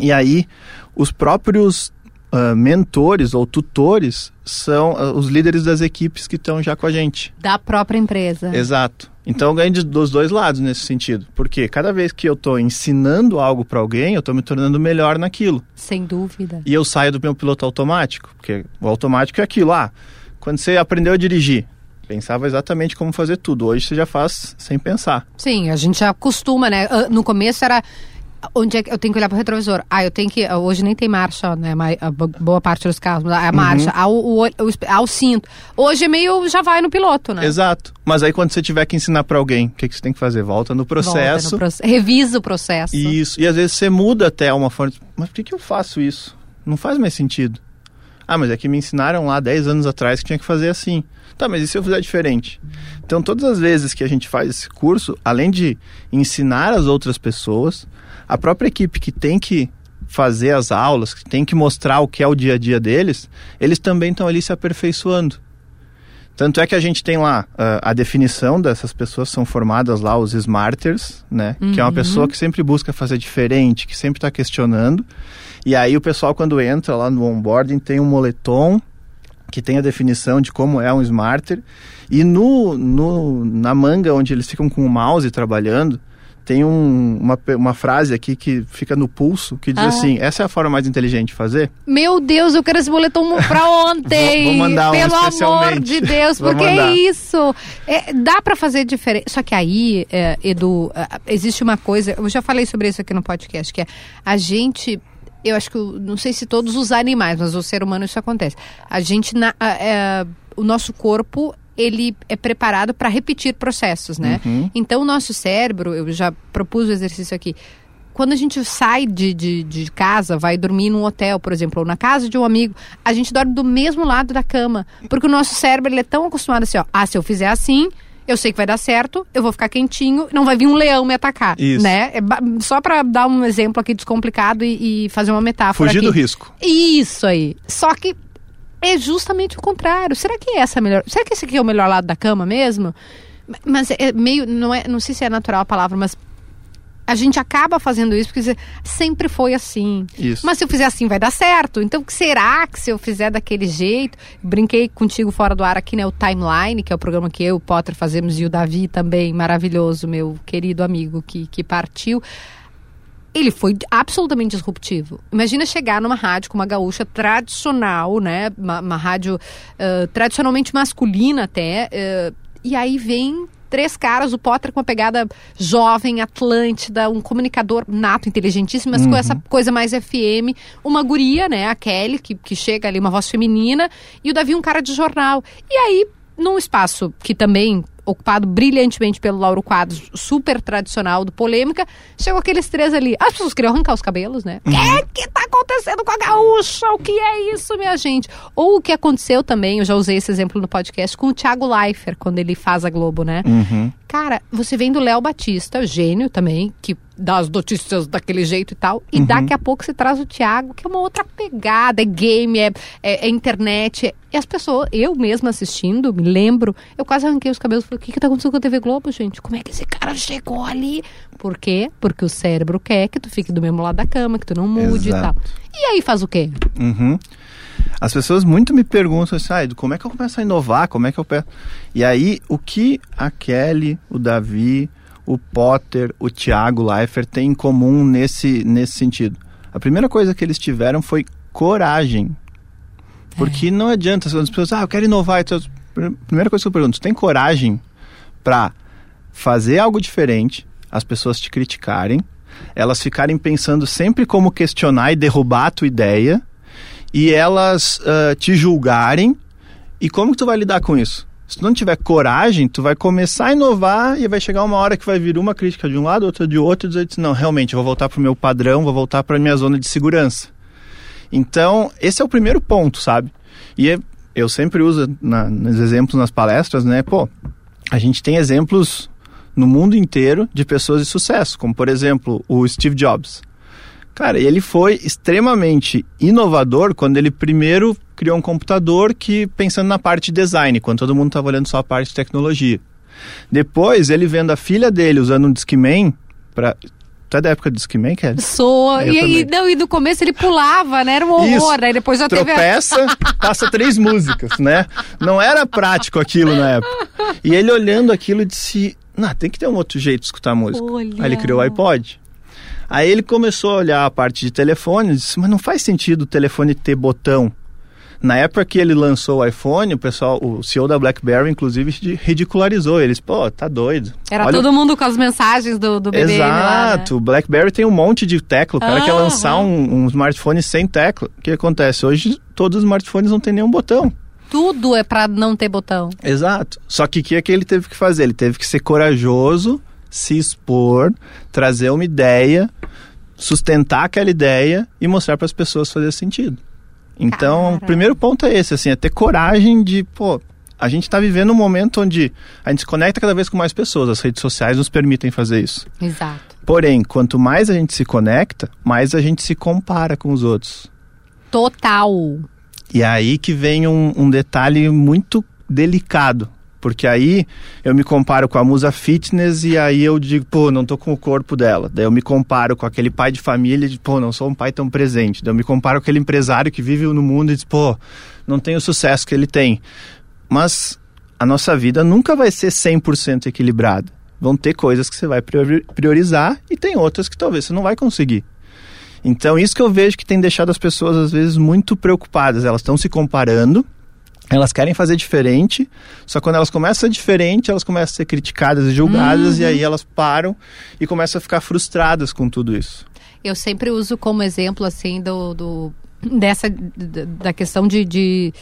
E aí os próprios ah, mentores ou tutores são ah, os líderes das equipes que estão já com a gente. Da própria empresa. Exato. Então eu ganho de- dos dois lados nesse sentido. Porque cada vez que eu estou ensinando algo para alguém, eu estou me tornando melhor naquilo. Sem dúvida. E eu saio do meu piloto automático, porque o automático é aquilo, ah, quando você aprendeu a dirigir, pensava exatamente como fazer tudo. Hoje você já faz sem pensar. Sim, a gente já acostuma, né? Ah, No começo era. Onde é que eu tenho que olhar pro retrovisor? Ah, eu tenho que. Hoje nem tem marcha, né? mas boa parte dos carros. A marcha, ao, o, o, ao cinto. Hoje é meio. Já vai no piloto, né? Exato. Mas aí quando você tiver que ensinar para alguém, o que, que você tem que fazer? Volta no Volta processo. no proce- Revisa o processo. Isso. E às vezes você muda até uma forma. Mas por que, que eu faço isso? Não faz mais sentido. Ah, mas é que me ensinaram lá 10 anos atrás que tinha que fazer assim. Tá, mas e se eu fizer diferente? Então, todas as vezes que a gente faz esse curso, além de ensinar as outras pessoas, a própria equipe que tem que fazer as aulas, que tem que mostrar o que é o dia a dia deles, eles também estão ali se aperfeiçoando. Tanto é que a gente tem lá ah, a definição dessas pessoas são formadas lá os smarters, né? Que é uma pessoa que sempre busca fazer diferente, que sempre está questionando. E aí o pessoal quando entra lá no onboarding tem um moletom que tem a definição de como é um smarter e no, no na manga onde eles ficam com o mouse trabalhando tem um, uma, uma frase aqui que fica no pulso que diz Ah. assim essa é a forma mais inteligente de fazer Meu Deus, eu quero esse boletom pra <laughs> ontem. Vou- mandar um Pelo amor de Deus, porque é isso. É, dá pra fazer diferente. Só que aí, é, Edu, existe uma coisa. Eu já falei sobre isso aqui no podcast, que é a gente. Eu acho que, não sei se todos os animais, mas o ser humano isso acontece. A gente, na- ah, é, o nosso corpo, ele é preparado para repetir processos, né? Uhum. Então, o nosso cérebro, eu já propus o exercício aqui. Quando a gente sai de, de, de casa, vai dormir num hotel, por exemplo, ou na casa de um amigo, a gente dorme do mesmo lado da cama. Porque o nosso cérebro ele é tão acostumado assim, ó. Ah, se eu fizer assim, eu sei que vai dar certo, eu vou ficar quentinho, não vai vir um leão me atacar. Isso. Né? É só para dar um exemplo aqui descomplicado e, e fazer uma metáfora. fugir aqui. do risco Isso aí. Só que é justamente o contrário. Será que essa é a melhor? Será que esse aqui é o melhor lado da cama mesmo? Mas é meio, não é, não sei se é natural a palavra, mas a gente acaba fazendo isso porque sempre foi assim. Isso. Mas se eu fizer assim vai dar certo. Então, será que se eu fizer daquele jeito? Brinquei contigo fora do ar aqui, né? O Timeline, que é o programa que eu e o Potter fazemos, e o Davi também, maravilhoso, meu querido amigo que, que partiu. Ele foi absolutamente disruptivo. Imagina chegar numa rádio com uma gaúcha tradicional, né? Uma, uma rádio uh, tradicionalmente masculina até. Uh, e aí vem três caras, o Potter com uma pegada jovem, Atlântida, um comunicador nato, inteligentíssimo, mas uhum. com essa coisa mais FM, uma guria, né, a Kelly, que, que chega ali, uma voz feminina, e o Davi um cara de jornal. E aí, num espaço que também ocupado brilhantemente pelo Lauro Quadros, super tradicional do Polêmica, chegou aqueles três ali. As pessoas queriam arrancar os cabelos, né? O uhum. que, que tá acontecendo com a gaúcha? O que é isso, minha gente? Ou o que aconteceu também, eu já usei esse exemplo no podcast, com o Thiago Leifert, quando ele faz a Globo, né? Uhum. Cara, você vem do Léo Batista, gênio também, que dá as notícias daquele jeito e tal, e uhum. daqui a pouco você traz o Thiago, que é uma outra pegada, é game, é, é, é internet. É... E as pessoas, eu mesma assistindo, me lembro, eu quase arranquei os cabelos e falei, o que que tá acontecendo com a TV Globo, gente? Como é que esse cara chegou ali? Por quê? Porque o cérebro quer que tu fique do mesmo lado da cama, que tu não mude Exato. e tal. E aí faz o quê? Uhum. As pessoas muito me perguntam assim, ah, como é que eu começo a inovar? Como é que eu peço? E aí, o que a Kelly, o Davi, o Potter, o Thiago Leifert têm em comum nesse, nesse sentido? A primeira coisa que eles tiveram foi coragem. Porque é. não adianta, as pessoas, ah, eu quero inovar. Então, primeira coisa que eu pergunto, tem coragem para fazer algo diferente, as pessoas te criticarem, elas ficarem pensando sempre como questionar e derrubar a tua ideia, e elas uh, te julgarem. E como que tu vai lidar com isso? Se tu não tiver coragem, tu vai começar a inovar e vai chegar uma hora que vai vir uma crítica de um lado, outra de outro, e dizer, não, realmente, vou voltar para o meu padrão, vou voltar para minha zona de segurança. Então, esse é o primeiro ponto, sabe? E é, eu sempre uso na, nos exemplos nas palestras, né? Pô, a gente tem exemplos no mundo inteiro de pessoas de sucesso, como por exemplo o Steve Jobs. Cara, ele foi extremamente inovador quando ele primeiro criou um computador que pensando na parte de design, quando todo mundo estava olhando só a parte de tecnologia. Depois, ele vendo a filha dele usando um Discman para Tu é da época do Discman, Kelly? Sou. E, e, não, e no começo ele pulava, né? Era um horror. Isso. Aí depois já Tropeça, teve... passa três músicas, né? Não era prático aquilo na época. E ele olhando aquilo disse, não, tem que ter um outro jeito de escutar música. Olha. Aí ele criou o iPod. Aí ele começou a olhar a parte de telefone e disse, mas não faz sentido o telefone ter botão. Na época que ele lançou o iPhone, o pessoal, o CEO da BlackBerry, inclusive, ridicularizou eles. Pô, tá doido. Era Olha... todo mundo com as mensagens do, do BBM Exato. Lá, né? O BlackBerry tem um monte de tecla. O cara ah, quer lançar um, um smartphone sem tecla. O que acontece? Hoje, todos os smartphones não tem nenhum botão tudo é para não ter botão. Exato. Só que o que é que ele teve que fazer? Ele teve que ser corajoso, se expor, trazer uma ideia, sustentar aquela ideia e mostrar para as pessoas fazer sentido. Então, Cara. o primeiro ponto é esse, assim, é ter coragem de, pô, a gente está vivendo um momento onde a gente se conecta cada vez com mais pessoas, as redes sociais nos permitem fazer isso. Exato. Porém, quanto mais a gente se conecta, mais a gente se compara com os outros. Total. E é aí que vem um, um detalhe muito delicado, porque aí eu me comparo com a musa fitness e aí eu digo, pô, não tô com o corpo dela. Daí eu me comparo com aquele pai de família de, pô, não sou um pai tão presente. Daí eu me comparo com aquele empresário que vive no mundo e diz, pô, não tem o sucesso que ele tem. Mas a nossa vida nunca vai ser 100% equilibrada. Vão ter coisas que você vai priorizar e tem outras que talvez você não vai conseguir. Então, isso que eu vejo que tem deixado as pessoas, às vezes, muito preocupadas. Elas estão se comparando, elas querem fazer diferente, só quando elas começam a ser diferente, elas começam a ser criticadas e julgadas, uhum. e aí elas param e começam a ficar frustradas com tudo isso. Eu sempre uso como exemplo, assim, do, do dessa da questão de, de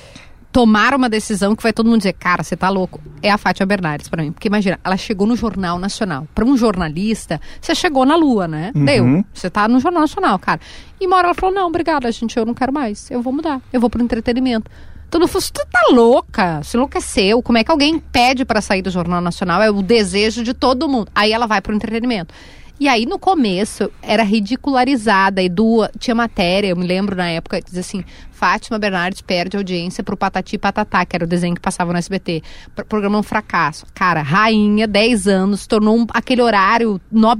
tomar uma decisão que vai todo mundo dizer, cara, você tá louco. É a Fátima Bernardes para mim. Porque imagina, ela chegou no Jornal Nacional. Para um jornalista, você chegou na lua, né? Uhum. Deu. Você tá no Jornal Nacional, cara. E uma hora ela falou, não, obrigada, gente, eu não quero mais. Eu vou mudar. Eu vou pro entretenimento. Todo mundo falou, tu tá louca? Se enlouqueceu. Como é que alguém pede para sair do Jornal Nacional? É o desejo de todo mundo. Aí ela vai pro entretenimento. E aí, no começo, era ridicularizada. Edu tinha matéria, eu me lembro na época, dizia assim: Fátima Bernardes perde audiência pro Patati Patatá, que era o desenho que passava no SBT. Programa um fracasso. Cara, rainha, 10 anos, tornou um, aquele horário no,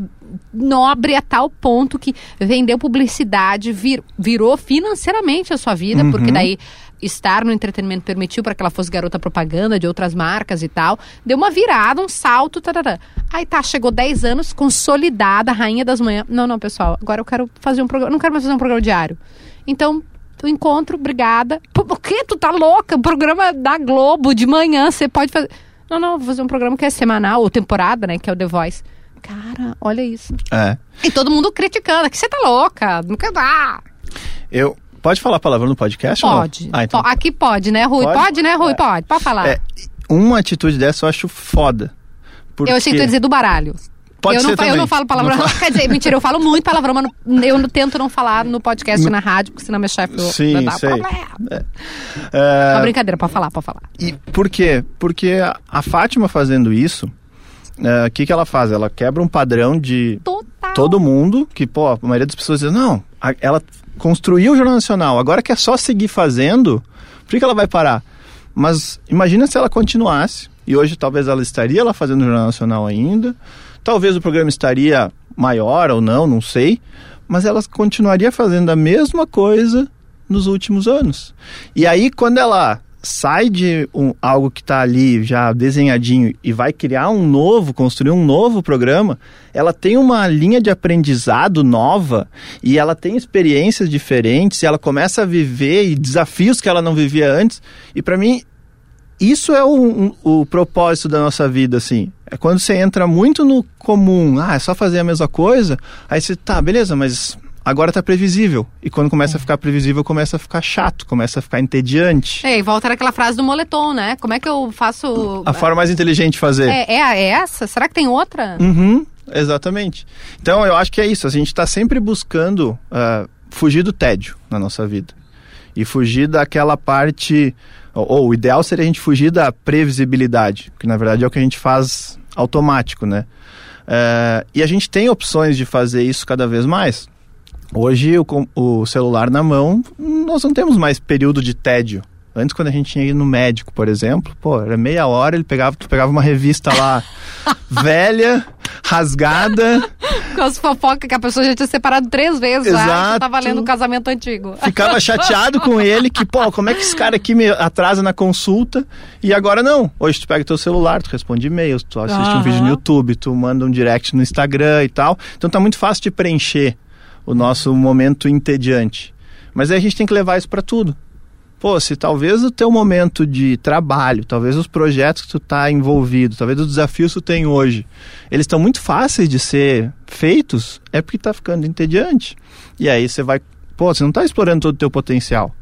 nobre a tal ponto que vendeu publicidade, vir, virou financeiramente a sua vida, porque Uhum. daí estar no entretenimento permitiu para que ela fosse garota propaganda de outras marcas e tal. Deu uma virada, um salto, tarará. Aí tá, chegou 10 anos, consolidada, rainha das manhãs. Não, não, pessoal, agora eu quero fazer um programa, não quero mais fazer um programa diário. Então, o encontro, obrigada. Pô, o quê? Tu tá louca? Um programa da Globo de manhã, você pode fazer. Não, não, vou fazer um programa que é semanal ou temporada, né? Que é o The Voice. Cara, olha isso. É. E todo mundo criticando, que você tá louca, nunca dá. Eu. Pode falar a palavra no podcast? Pode. Ah, então. Aqui pode, né, Rui? Pode? Pode, né, Rui? É. Pode, pode falar. É, uma atitude dessa eu acho foda. Porque... Eu achei que tu ia dizer do baralho. Pode eu, ser não, eu não falo palavrão. Não <laughs> fala. Quer dizer, mentira, eu falo muito palavrão, mas não- eu não- tento não falar no podcast e na rádio, porque senão meu chefe Sim, vai dar sei. problema. É, Uma brincadeira, pode falar, pode falar. E por quê? Porque a, a Fátima fazendo isso, é, o que, que ela faz? Ela quebra um padrão de Total. todo mundo, que, pô, a maioria das pessoas diz, não, ela construiu o Jornal Nacional, agora que é só seguir fazendo, por que, que ela vai parar? Mas imagina se ela continuasse, e hoje talvez ela estaria lá fazendo o Jornal Nacional ainda, talvez o programa estaria maior ou não, não sei, mas ela continuaria fazendo a mesma coisa nos últimos anos. E aí, quando ela sai de um- algo que está ali já desenhadinho e vai criar um novo, construir um novo programa, ela tem uma linha de aprendizado nova e ela tem experiências diferentes e ela começa a viver e desafios que ela não vivia antes. E para mim, isso é o, um- o propósito da nossa vida, assim. É quando você entra muito no comum, ah, é só fazer a mesma coisa, aí você, tá, beleza, mas agora tá previsível. E quando começa a ficar previsível, começa a ficar chato, começa a ficar entediante. É, e volta naquela frase do moletom, né? Como é que eu faço. A forma mais inteligente de fazer. É, é, é essa? Será que tem outra? Uhum, exatamente. Então eu acho que é isso. A gente está sempre buscando ah, fugir do tédio na nossa vida. E fugir daquela parte. Ou, ou o ideal seria a gente fugir da previsibilidade, que na verdade é o que a gente faz automático, né? Eh, e a gente tem opções de fazer isso cada vez mais. Hoje, o, o celular na mão, nós não temos mais período de tédio. Antes, quando a gente tinha ido no médico, por exemplo, pô, era meia hora, ele pegava, tu pegava uma revista lá <laughs> velha, rasgada, Com as fofocas que a pessoa já tinha separado três vezes já, e Exato. já tava lendo o casamento antigo. ficava chateado com ele, que, pô, como é que esse cara aqui me atrasa na consulta? E agora não. Hoje tu pega teu celular, tu responde e-mails, tu assiste um Aham. vídeo no YouTube, tu manda um direct no Instagram e tal. Então tá muito fácil de preencher o nosso momento entediante. Mas aí a gente tem que levar isso para tudo. Pô, se talvez o teu momento de trabalho, talvez os projetos que tu tá envolvido, talvez os desafios que tu tem hoje, eles estão muito fáceis de ser feitos, é porque tá ficando entediante. E aí você vai, pô, você não tá explorando todo o teu potencial.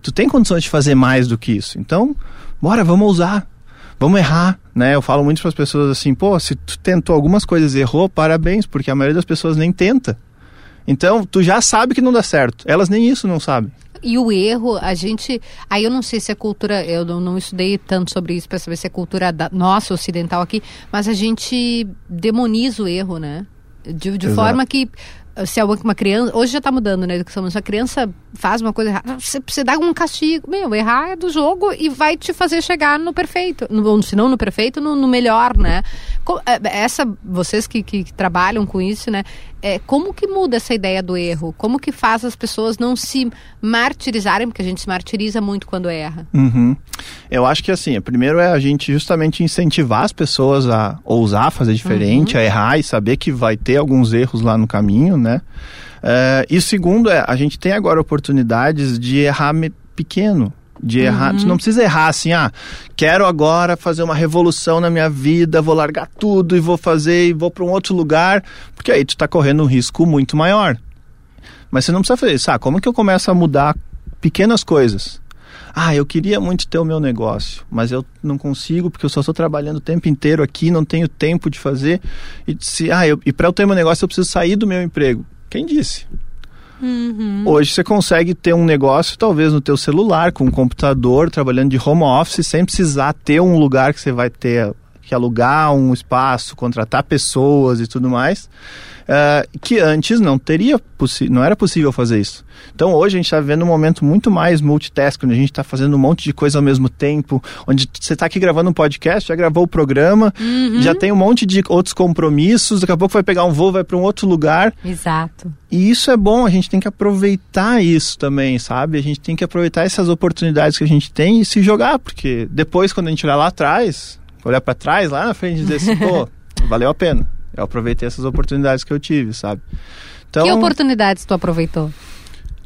Tu tem condições de fazer mais do que isso. Então, bora, vamos usar. Vamos errar, né? Eu falo muito para as pessoas assim, pô, se tu tentou algumas coisas e errou, parabéns, porque a maioria das pessoas nem tenta. Então, tu já sabe que não dá certo. Elas nem isso não sabem. E o erro, a gente. Aí eu não sei se é cultura. Eu não, não estudei tanto sobre isso para saber se é cultura da, nossa ocidental aqui, mas a gente demoniza o erro, né? De, de forma que. Se é uma criança. Hoje já tá mudando educação, mas se a criança faz uma coisa errada, você, você dá um castigo. Meu, errar é do jogo e vai te fazer chegar no perfeito. No, se não no perfeito, no, no melhor, né? Co- é, Essa, vocês que, que trabalham com isso, né? É, como que muda essa ideia do erro? Como que faz as pessoas não se martirizarem? Porque a gente se martiriza muito quando erra. Uhum. Eu acho que assim, primeiro é a gente justamente incentivar as pessoas a ousar fazer diferente, a errar e saber que vai ter alguns erros lá no caminho, né? É, e o segundo é, a gente tem agora oportunidades de errar pequeno. De errar, tu não precisa errar assim, ah, quero agora fazer uma revolução na minha vida, vou largar tudo e vou fazer e vou para um outro lugar, porque aí tu tá correndo um risco muito maior. Mas você não precisa fazer isso. Ah, como que eu começo a mudar pequenas coisas? Ah, eu queria muito ter o meu negócio, mas eu não consigo porque eu só estou trabalhando o tempo inteiro aqui, não tenho tempo de fazer. E se, ah, eu, e para eu ter meu negócio eu preciso sair do meu emprego. Quem disse? Hoje você consegue ter um negócio, talvez no teu celular, com um computador, trabalhando de home office, sem precisar ter um lugar que você vai ter, que alugar um espaço, contratar pessoas e tudo mais. Uh, que antes não teria não era possível fazer isso. Então hoje a gente está vivendo um momento muito mais multitask, onde a gente está fazendo um monte de coisa ao mesmo tempo, onde você está aqui gravando um podcast, já gravou o programa, uhum. já tem um monte de outros compromissos, daqui a pouco vai pegar um voo, vai para um outro lugar. Exato. E isso é bom, a gente tem que aproveitar isso também, sabe? A gente tem que aproveitar essas oportunidades que a gente tem e se jogar, porque depois quando a gente olhar lá atrás, olhar para trás, lá na frente e dizer assim, pô, <laughs> valeu a pena. Eu aproveitei essas oportunidades que eu tive, sabe? Então, que oportunidades tu aproveitou?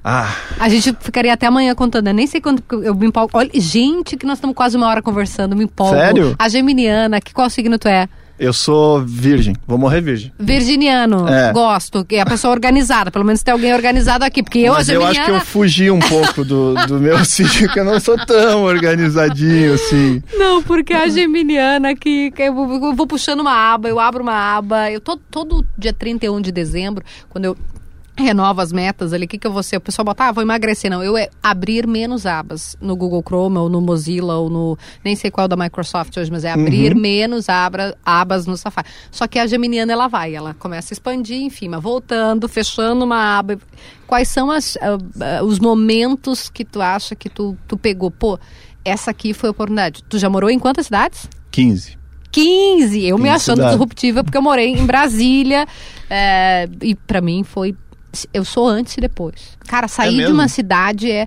Ah. A gente ficaria até amanhã contando. Eu nem sei quando eu me empolgo. Olha, gente, que nós estamos quase uma hora conversando, me empolgo. Sério? A Geminiana, que qual signo tu é? Eu sou virgem, vou morrer virgem. Virginiano, é. gosto. É a pessoa organizada, pelo menos tem alguém organizado aqui, porque eu, Mas a Geminiana... eu acho que eu fugi um pouco do, do meu <laughs> signo, que eu não sou tão organizadinho assim. Não, porque a Geminiana aqui, eu vou, eu vou puxando uma aba, eu abro uma aba, eu tô todo dia 31 de dezembro, quando eu renova as metas ali, o que, que eu vou ser? O pessoal bota, ah, vou emagrecer. Não, eu é abrir menos abas no Google Chrome ou no Mozilla ou no. Nem sei qual da Microsoft hoje, mas é abrir uhum. menos abra, abas no Safari. Só que a Geminiana ela vai, ela começa a expandir, enfim, mas voltando, fechando uma aba. Quais são as, uh, uh, os momentos que tu acha que tu, tu pegou? Pô, essa aqui foi a oportunidade. Tu já morou em quantas cidades? 15. 15! Eu 15 me achando cidade. disruptiva porque eu morei em Brasília. É, e para mim foi eu sou antes e depois. Cara, sair é de uma cidade é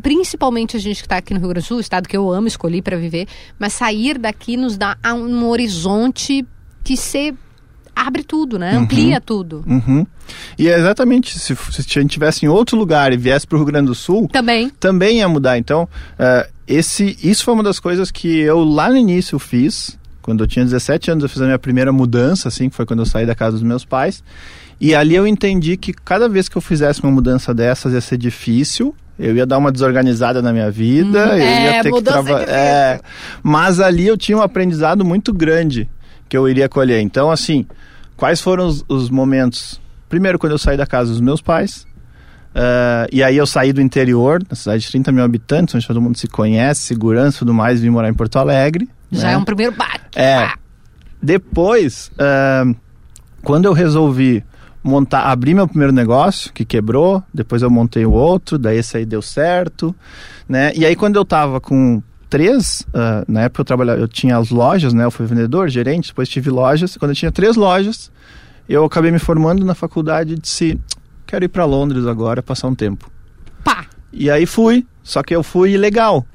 principalmente a gente que está aqui no Rio Grande do Sul, estado que eu amo, escolhi para viver, mas sair daqui nos dá um horizonte que você abre tudo, né? Uhum. Amplia tudo. Uhum. E é exatamente, se, se a gente estivesse em outro lugar e viesse para o Rio Grande do Sul, também, também ia mudar. Então, uh, esse, isso foi uma das coisas que eu lá no início fiz, quando eu tinha 17 anos, eu fiz a minha primeira mudança, assim, que foi quando eu saí da casa dos meus pais. E ali eu entendi que cada vez que eu fizesse uma mudança dessas ia ser difícil, eu ia dar uma desorganizada na minha vida, hum, eu é, ia ter que trabalhar. É, mas ali eu tinha um aprendizado muito grande que eu iria colher. Então, assim, quais foram os, os momentos? Primeiro, quando eu saí da casa dos meus pais, Uh, e aí eu saí do interior, na cidade de 30 mil habitantes, onde todo mundo se conhece, segurança e tudo mais, vim morar em Porto Alegre. Já né? é um primeiro bate. É. Depois, uh, quando eu resolvi montar, abrir meu primeiro negócio, que quebrou, depois eu montei o outro, daí esse aí deu certo, né? E aí quando eu tava com três, uh, na época eu trabalhava, eu tinha as lojas, né? Eu fui vendedor, gerente, depois tive lojas. Quando eu tinha três lojas, eu acabei me formando na faculdade e disse, quero ir para Londres agora, passar um tempo. Pá! E aí fui, só que eu fui ilegal.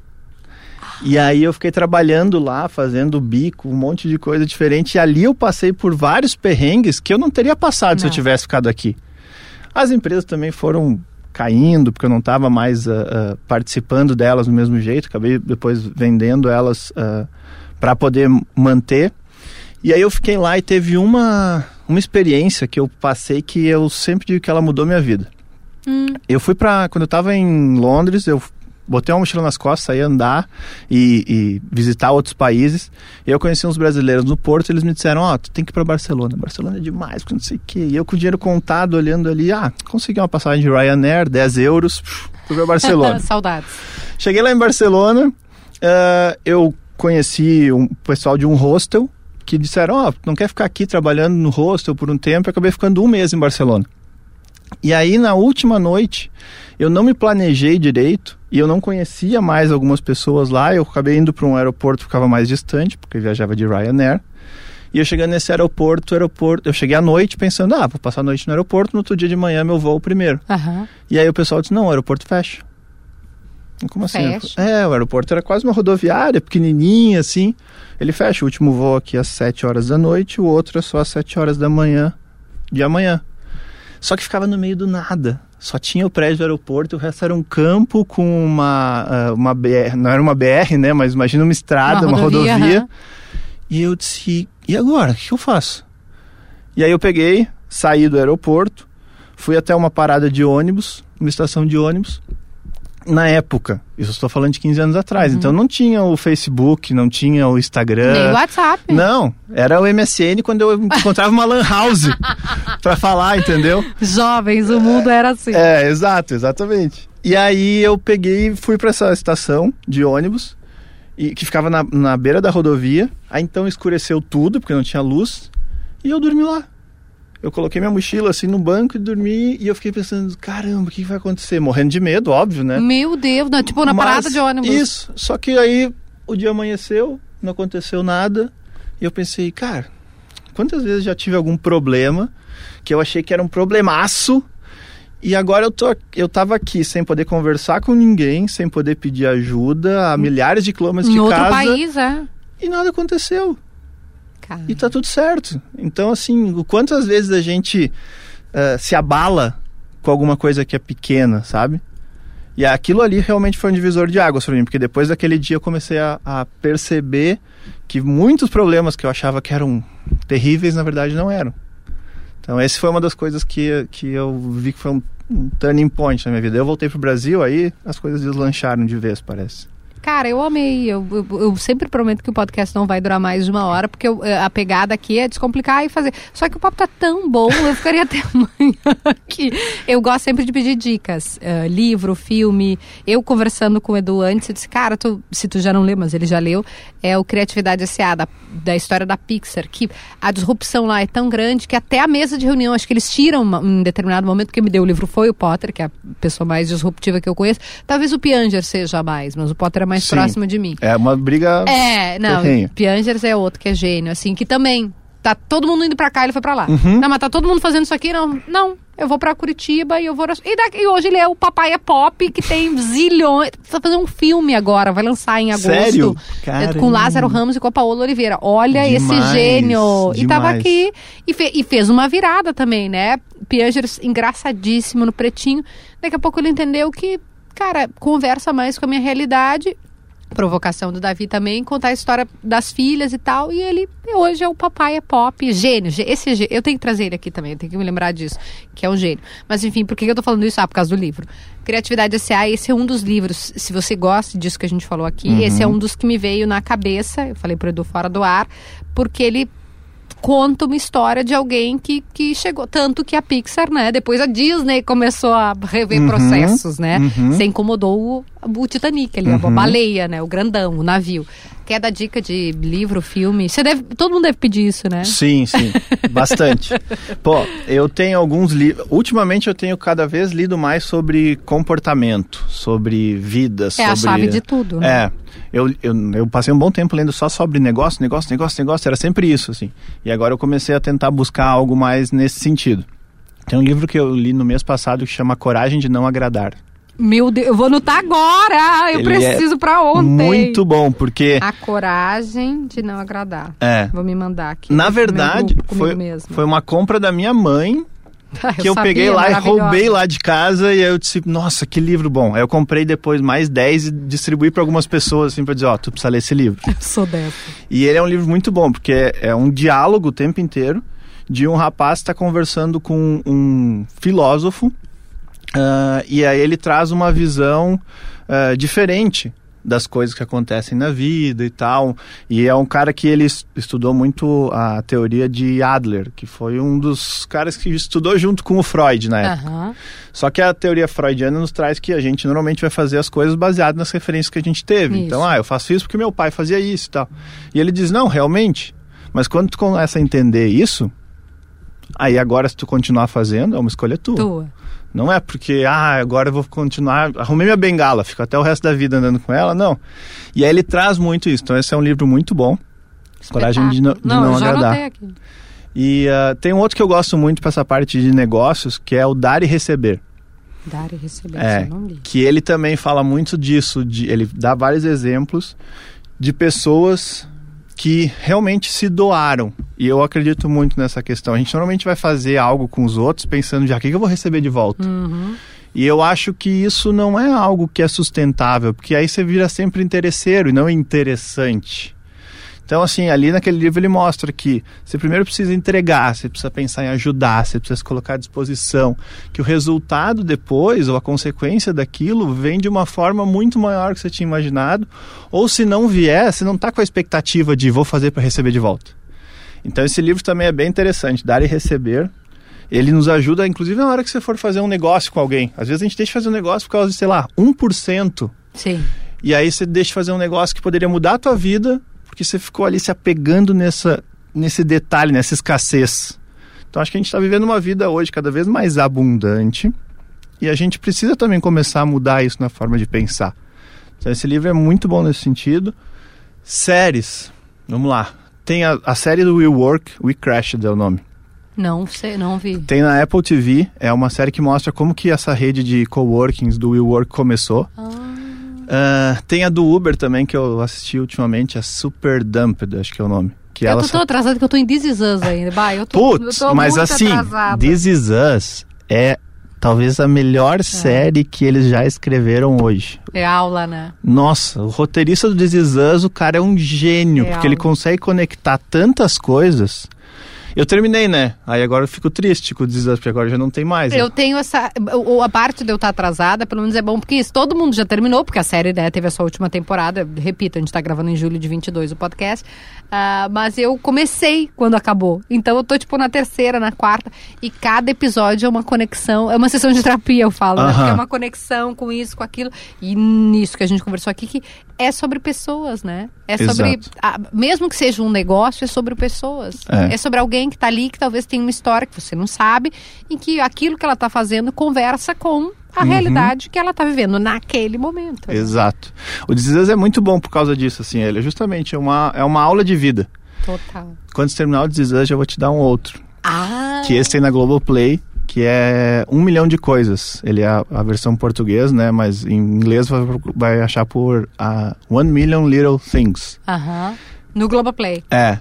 E aí eu fiquei trabalhando lá, fazendo bico, um monte de coisa diferente. E ali eu passei por vários perrengues que eu não teria passado não. se eu tivesse ficado aqui. As empresas também foram caindo, porque eu não estava mais uh, uh, participando delas do mesmo jeito. Acabei depois vendendo elas uh, para poder manter. E aí eu fiquei lá e teve uma, uma experiência que eu passei que eu sempre digo que ela mudou minha vida. Hum. Eu fui para quando eu estava em Londres, eu botei uma mochila nas costas, saí andar e, e, visitar outros países. E eu conheci uns brasileiros no Porto, eles me disseram, ó, oh, tu tem que ir pra Barcelona. Barcelona é demais, não sei o quê. E eu com o dinheiro contado, olhando ali, ah, consegui uma passagem de Ryanair, 10 euros, fui pra Barcelona. <laughs> Saudades. Cheguei lá em Barcelona, uh, eu conheci um pessoal de um hostel que disseram, ó, oh, não quer ficar aqui trabalhando no hostel por um tempo? Eu acabei ficando um mês em Barcelona. E aí, na última noite, eu não me planejei direito e eu não conhecia mais algumas pessoas lá. Eu acabei indo para um aeroporto que ficava mais distante, porque viajava de Ryanair. E eu chegando nesse aeroporto, aeroporto, eu cheguei à noite pensando, ah, vou passar a noite no aeroporto, no outro dia de manhã meu voo primeiro. Uhum. E aí o pessoal disse, não, o aeroporto fecha. Como assim? Fecha. É, o aeroporto era quase uma rodoviária, pequenininha assim. Ele fecha, o último voo aqui às 7 horas da noite, o outro é só às 7 horas da manhã de amanhã. Só que ficava no meio do nada. Só tinha o prédio do aeroporto, o resto era um campo com uma, ah, uma BR, não era uma BR, né? Mas imagina uma estrada, uma, uma rodovia. rodovia. Uhum. E eu disse, e agora? O que eu faço? E aí eu peguei, saí do aeroporto, fui até uma parada de ônibus, uma estação de ônibus, na época, isso estou falando de 15 anos atrás, uhum. então não tinha o Facebook, não tinha o Instagram. Nem o WhatsApp. Não, era o MSN quando eu encontrava uma lan house <laughs> para falar, entendeu? Jovens, o mundo era assim. É, exato, exatamente. E aí eu peguei e fui para essa estação de ônibus e que ficava na, na beira da rodovia. Aí então escureceu tudo, porque não tinha luz, e eu dormi lá. Eu coloquei minha mochila assim no banco e dormi, e eu fiquei pensando, caramba, o que vai acontecer? Morrendo de medo, óbvio, né? Meu Deus, não, tipo na Mas parada de ônibus. Isso, só que aí o dia amanheceu, não aconteceu nada, e eu pensei, cara, quantas vezes já tive algum problema que eu achei que era um problemaço, e agora eu, tô, eu tava aqui sem poder conversar com ninguém, sem poder pedir ajuda, a milhares de quilômetros Em de outro casa, país, é. e nada aconteceu. E tá tudo certo. Então, assim, quantas vezes a gente eh, se abala com alguma coisa que é pequena, sabe? E aquilo ali realmente foi um divisor de águas pra mim, porque depois daquele dia eu comecei a, a perceber que muitos problemas que eu achava que eram terríveis, na verdade, não eram. Então, essa foi uma das coisas que, que eu vi que foi um, um turning point na minha vida. Eu voltei pro Brasil, aí as coisas deslancharam de vez, parece. Cara, eu amei. Eu, eu, eu sempre prometo que o podcast não vai durar mais de uma hora, porque eu- a pegada aqui é descomplicar e fazer. Só que o papo tá tão bom, eu ficaria <laughs> até amanhã aqui. Eu gosto sempre de pedir dicas. eh, livro, filme. Eu conversando com o Edu antes, eu disse, cara, tu, se tu já não leu, mas ele já leu, é o Criatividade S.A., da, da história da Pixar, que a disrupção lá é tão grande que até a mesa de reunião, acho que eles tiram uma- em determinado momento, que me deu o livro foi o Potter, que é a pessoa mais disruptiva que eu conheço. Talvez o Pianger seja mais, mas o Potter é mais Sim. próximo de mim. É uma briga. É, não. Piangers é outro que é gênio, assim, que também tá todo mundo indo pra cá, ele foi pra lá. Uhum. Não, mas tá todo mundo fazendo isso aqui, não. Não, eu vou pra Curitiba e eu vou... E, daqui, e hoje ele é o Papai é Pop, que tem <laughs> zilhões... Vai fazer um filme agora, vai lançar em agosto. Sério? É, Caramba. Com Lázaro Ramos e com a Paola Oliveira. Olha Demais, esse gênio. E tava demais. aqui e, fe- e fez uma virada também, né? Piangers engraçadíssimo no pretinho. Daqui a pouco ele entendeu que, cara, conversa mais com a minha realidade. Provocação do Davi também, contar a história das filhas e tal. E ele hoje é o papai é pop, gênio. gê- Esse é eu tenho que trazer ele aqui também, eu tenho que me lembrar disso, que é um gênio. Mas enfim, por que eu tô falando isso? Ah, por causa do livro. Criatividade S.A., esse é um dos livros, se você gosta disso que a gente falou aqui, esse é um dos que me veio na cabeça, eu falei pro Edu fora do ar, porque ele conta uma história de alguém que, que chegou. Tanto que a Pixar, né? Depois a Disney começou a rever Uhum, processos, né? uhum. Você incomodou o, o Titanic ali, a Uhum. baleia, né? O grandão, o navio. Quer dar dica de livro, filme? Você deve. Todo mundo deve pedir isso, né? Sim, sim, <laughs> bastante. Pô, eu tenho alguns livros. Ultimamente eu tenho cada vez lido mais sobre comportamento, sobre vida, É sobre. a chave de tudo, né? É. Eu, eu, eu passei um bom tempo lendo só sobre negócio, negócio, negócio, negócio. Era sempre isso, assim. E agora eu comecei a tentar buscar algo mais nesse sentido. Tem um livro que eu li no mês passado que chama Coragem de Não Agradar. Meu Deus, eu vou anotar agora! Eu Ele é preciso pra ontem. Muito bom, porque. A coragem de não agradar. É. Vou me mandar aqui. Na comigo- verdade, comigo foi, mesmo. foi uma compra da minha mãe <laughs> que eu, sabia, peguei lá e roubei lá de casa e aí eu disse, nossa, que livro bom. Aí eu comprei depois mais 10 e distribuí para algumas pessoas assim para dizer, ó, tu precisa ler esse livro. <laughs> Eu sou dessa. E ele é um livro muito bom, porque é, é um diálogo o tempo inteiro de um rapaz que está conversando com um filósofo ah, e aí ele traz uma visão ah, diferente das coisas que acontecem na vida e tal. E é um cara que ele es- estudou muito a teoria de Adler, que foi um dos caras que estudou junto com o Freud na época. Aham. Só que a teoria freudiana nos traz que a gente normalmente vai fazer as coisas baseadas nas referências que a gente teve. Isso. Então, ah, eu faço isso porque meu pai fazia isso e tal. E ele diz, não, realmente. Mas quando tu começa a entender isso, aí agora se tu continuar fazendo, é uma escolha tua. Tua. Não é porque, ah, agora eu vou continuar, arrumei minha bengala, fico até o resto da vida andando com ela, não. E aí ele traz muito isso. Então esse é um livro muito bom. Coragem de não, de Não, não agradar. aqui. E ah, tem um outro que eu gosto muito para essa parte de negócios, que é o dar e receber. Dar e receber, É, isso eu não li. que ele também fala muito disso, de, ele dá vários exemplos de pessoas que realmente se doaram. E eu acredito muito nessa questão. A gente normalmente vai fazer algo com os outros pensando já, o que eu vou receber de volta? Uhum. E eu acho que isso não é algo que é sustentável, porque aí você vira sempre interesseiro e não interessante. Então, assim, ali naquele livro ele mostra que você primeiro precisa entregar, você precisa pensar em ajudar, você precisa se colocar à disposição, que o resultado depois, ou a consequência daquilo, vem de uma forma muito maior que você tinha imaginado, ou se não vier, você não está com a expectativa de vou fazer para receber de volta. Então, esse livro também é bem interessante, Dar e Receber. Ele nos ajuda, inclusive, na hora que você for fazer um negócio com alguém. Às vezes a gente deixa de fazer um negócio por causa de, sei lá, 1%. Sim. E aí você deixa de fazer um negócio que poderia mudar a tua vida, porque você ficou ali se apegando nessa, nesse detalhe, nessa escassez. Então acho que a gente está vivendo uma vida hoje cada vez mais abundante e a gente precisa também começar a mudar isso na forma de pensar. Então esse livro é muito bom nesse sentido. Séries, vamos lá. Tem a, a série do We Work, We Crashed é o nome. Não sei, não vi. Tem na Apple TV, é uma série que mostra como que essa rede de coworkings do WeWork começou. Ah. Uh, tem a do Uber também, que eu assisti ultimamente, a Super Dumped, acho que é o nome. Que eu ela tô só- tão atrasada que eu tô em This Is Us ainda. Bah, eu tô, eu Putz, tô mas assim, atrasada. This Is Us é talvez a É. melhor série que eles já escreveram hoje. É aula, né? Nossa, o roteirista do This Is Us, o cara é um gênio, Real. porque ele consegue conectar tantas coisas. Eu terminei, né? Aí agora eu fico triste com o porque agora já não tem mais. né? Eu tenho essa. o- A parte de eu estar atrasada, pelo menos é bom, porque isso, todo mundo já terminou, porque a série né, teve a sua última temporada. Repito, a gente tá gravando em julho de 22 o podcast. Ah, mas eu comecei quando acabou. Então eu tô, tipo, na terceira, na quarta. E cada episódio é uma conexão. É uma sessão de terapia, eu falo, né? Aham. Porque é uma conexão com isso, com aquilo. E nisso que a gente conversou aqui, que é sobre pessoas, né? É sobre. Ah, mesmo que seja um negócio, é sobre pessoas. É. é sobre alguém que tá ali, que talvez tenha uma história que você não sabe, e que aquilo que ela tá fazendo conversa com a Uhum. realidade que ela tá vivendo naquele momento. Exato. O Us é muito bom por causa disso, assim. Ele é justamente uma, é uma aula de vida. Total. Quando você terminar o Us, eu vou te dar um outro. Ah! Que esse tem na Globoplay, que é Um Milhão de Coisas. Ele é a, a versão português, né? Mas em inglês vai, vai achar por ah, One Million Little Things. Aham. No Globoplay. É.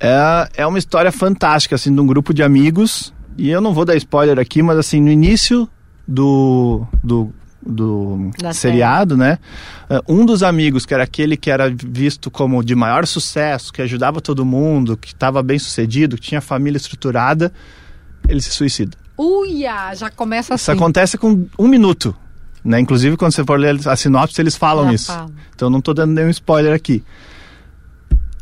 é. É uma história fantástica, assim, de um grupo de amigos. E eu não vou dar spoiler aqui, mas assim, no início do, do, do Da seriado, né? eh, Um dos amigos, que era aquele que era visto como de maior sucesso, que ajudava todo mundo, que estava bem sucedido, que tinha família estruturada, ele se suicida. Uia! Já começa assim. Isso acontece com um minuto. Né? Inclusive, quando você for ler a sinopse, eles falam Já isso. fala. Então, não estou dando nenhum spoiler aqui.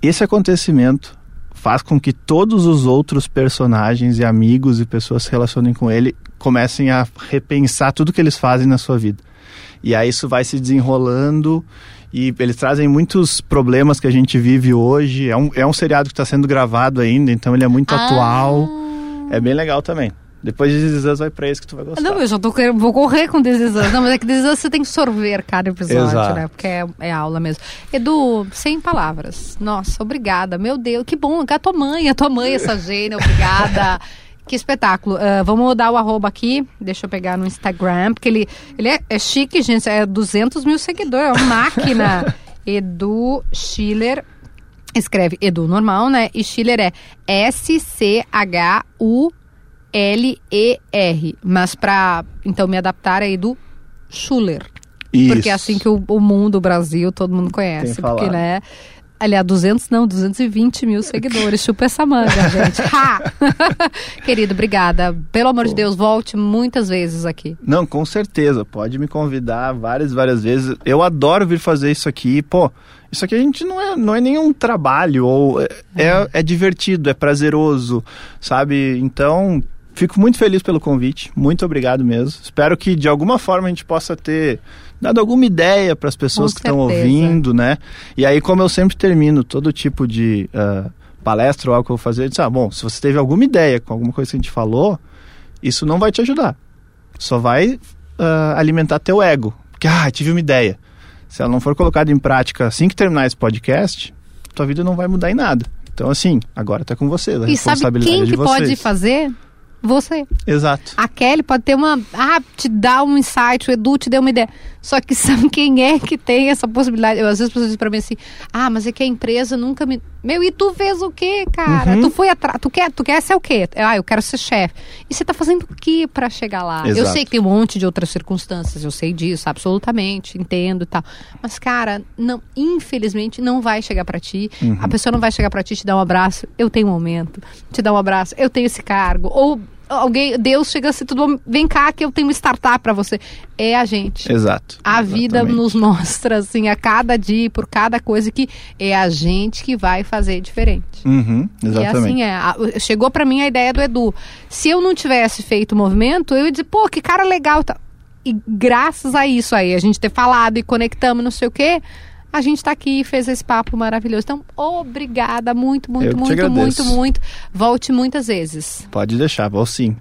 Esse acontecimento faz com que todos os outros personagens e amigos e pessoas se relacionem com ele comecem a repensar tudo que eles fazem na sua vida. E aí isso vai se desenrolando e eles trazem muitos problemas que a gente vive hoje. É um, é um seriado que está sendo gravado ainda, então ele é muito Ah. atual. É bem legal também. Depois de Us, vai pra esse que tu vai gostar. Não, eu já tô vou correr com Us. Não, mas é que Us você tem que sorver cada episódio, Exato. né? Porque é, é aula mesmo. Edu, sem palavras. Nossa, obrigada. Meu Deus, que bom. A tua mãe, a tua mãe, essa Gênia, obrigada. Que espetáculo. Ah, vamos mudar o arroba aqui. Deixa eu pegar no Instagram, porque ele, ele é, é chique, gente. É 200 mil seguidores. É uma máquina. <laughs> Edu Schiller. Escreve Edu normal, né? E Schiller é S-C-H-U L-E-R. Mas pra, então, me adaptar é Edu Schuller. Isso. Porque é assim que o, o mundo, o Brasil, todo mundo conhece. Tem Porque, falado. né? Aliás, 200 não, 220 mil seguidores. Chupa essa manga, <laughs> gente. Ha! <laughs> Querido, obrigada. Pelo amor de Deus, volte muitas vezes aqui. Não, com certeza. Pode me convidar várias, várias vezes. Eu adoro vir fazer isso aqui. Pô, isso aqui a gente não é, não é nenhum trabalho. Ou é, é, é divertido, é prazeroso, sabe? Então, fico muito feliz pelo convite. Muito obrigado mesmo. Espero que de alguma forma a gente possa ter dado alguma ideia para as pessoas Com que estão ouvindo, né? E aí, como eu sempre termino todo tipo de ah, palestra ou algo que eu vou fazer, eu disse, ah, bom, se você teve alguma ideia com alguma coisa que a gente falou, isso não vai te ajudar só vai ah, alimentar teu ego. Porque, ah, tive uma ideia. Se ela não for colocada em prática assim que terminar esse podcast, tua vida não vai mudar em nada. Então, assim, agora tá com vocês. A E sabe quem é de que vocês. pode fazer? Você. Exato. A Kelly pode ter uma. Ah, te dá um insight, o Edu te deu uma ideia. Só que <laughs> sabe quem é que tem essa possibilidade? Eu, às vezes as pessoas dizem pra mim assim: ah, mas é que a empresa nunca me. Meu, e tu fez o quê, cara? Uhum. Tu foi atrás. Tu quer, tu quer ser o quê? Ah, eu quero ser chefe. E você tá fazendo o quê pra chegar lá? Eu Exato. sei que tem um monte de outras circunstâncias, eu sei disso, absolutamente, entendo e tal. Mas, cara, não, infelizmente não vai chegar pra ti. Uhum. A pessoa não vai chegar pra ti e te dar um abraço. Eu tenho um aumento. Te dar um abraço. Eu tenho esse cargo. Ou alguém, Deus chega assim, tudo bom, vem cá que eu tenho uma startup pra você. É a gente. Exato. A vida Exatamente. nos mostra, assim, a cada dia, por cada coisa, que é a gente que vai fazer diferente. Uhum, E exatamente. assim é. Chegou pra mim a ideia do Edu. Se eu não tivesse feito o movimento, eu ia dizer, pô, que cara legal. Tá. e graças a isso aí, a gente ter falado e conectamos, não sei o quê, a gente está aqui e fez esse papo maravilhoso. Então, obrigada muito, muito, muito, muito, muito. Volte muitas vezes. Pode deixar, vou sim.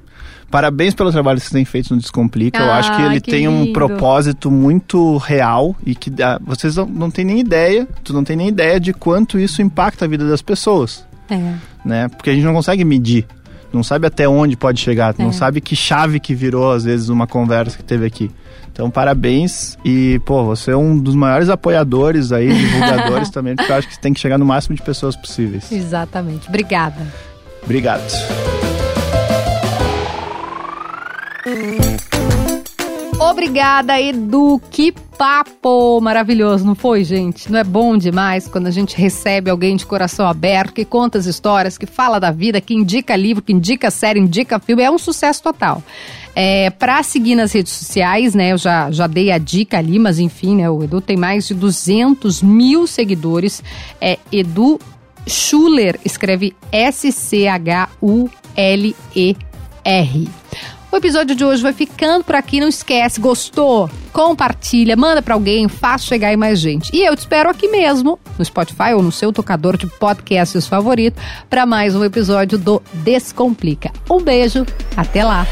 Parabéns pelo trabalho que você tem feito no Descomplica. Ah, Eu acho que ele que tem lindo. um propósito muito real e que ah, vocês não, não têm nem ideia, tu não tem nem ideia de quanto isso impacta a vida das pessoas. É. Né? Porque a gente não consegue medir. Não sabe até onde pode chegar, é. não sabe que chave que virou, às vezes, uma conversa que teve aqui. Então, parabéns. E, pô, você é um dos maiores apoiadores aí, <laughs> divulgadores também, porque eu acho que tem que chegar no máximo de pessoas possíveis. Exatamente. Obrigada. Obrigado. Obrigada, Edu. Que papo maravilhoso, não foi, gente? Não é bom demais quando a gente recebe alguém de coração aberto, que conta as histórias, que fala da vida, que indica livro, que indica série, indica filme. É um sucesso total. É, para seguir nas redes sociais, né? Eu já, já dei a dica ali, mas enfim, né? O Edu tem mais de 200 mil seguidores. É Edu Schuller, escreve S-C-H-U-L-E-R. O episódio de hoje vai ficando por aqui. Não esquece, gostou? Compartilha, manda para alguém, faz chegar aí mais gente. E eu te espero aqui mesmo, no Spotify ou no seu tocador de podcasts favorito, para mais um episódio do Descomplica. Um beijo, até lá!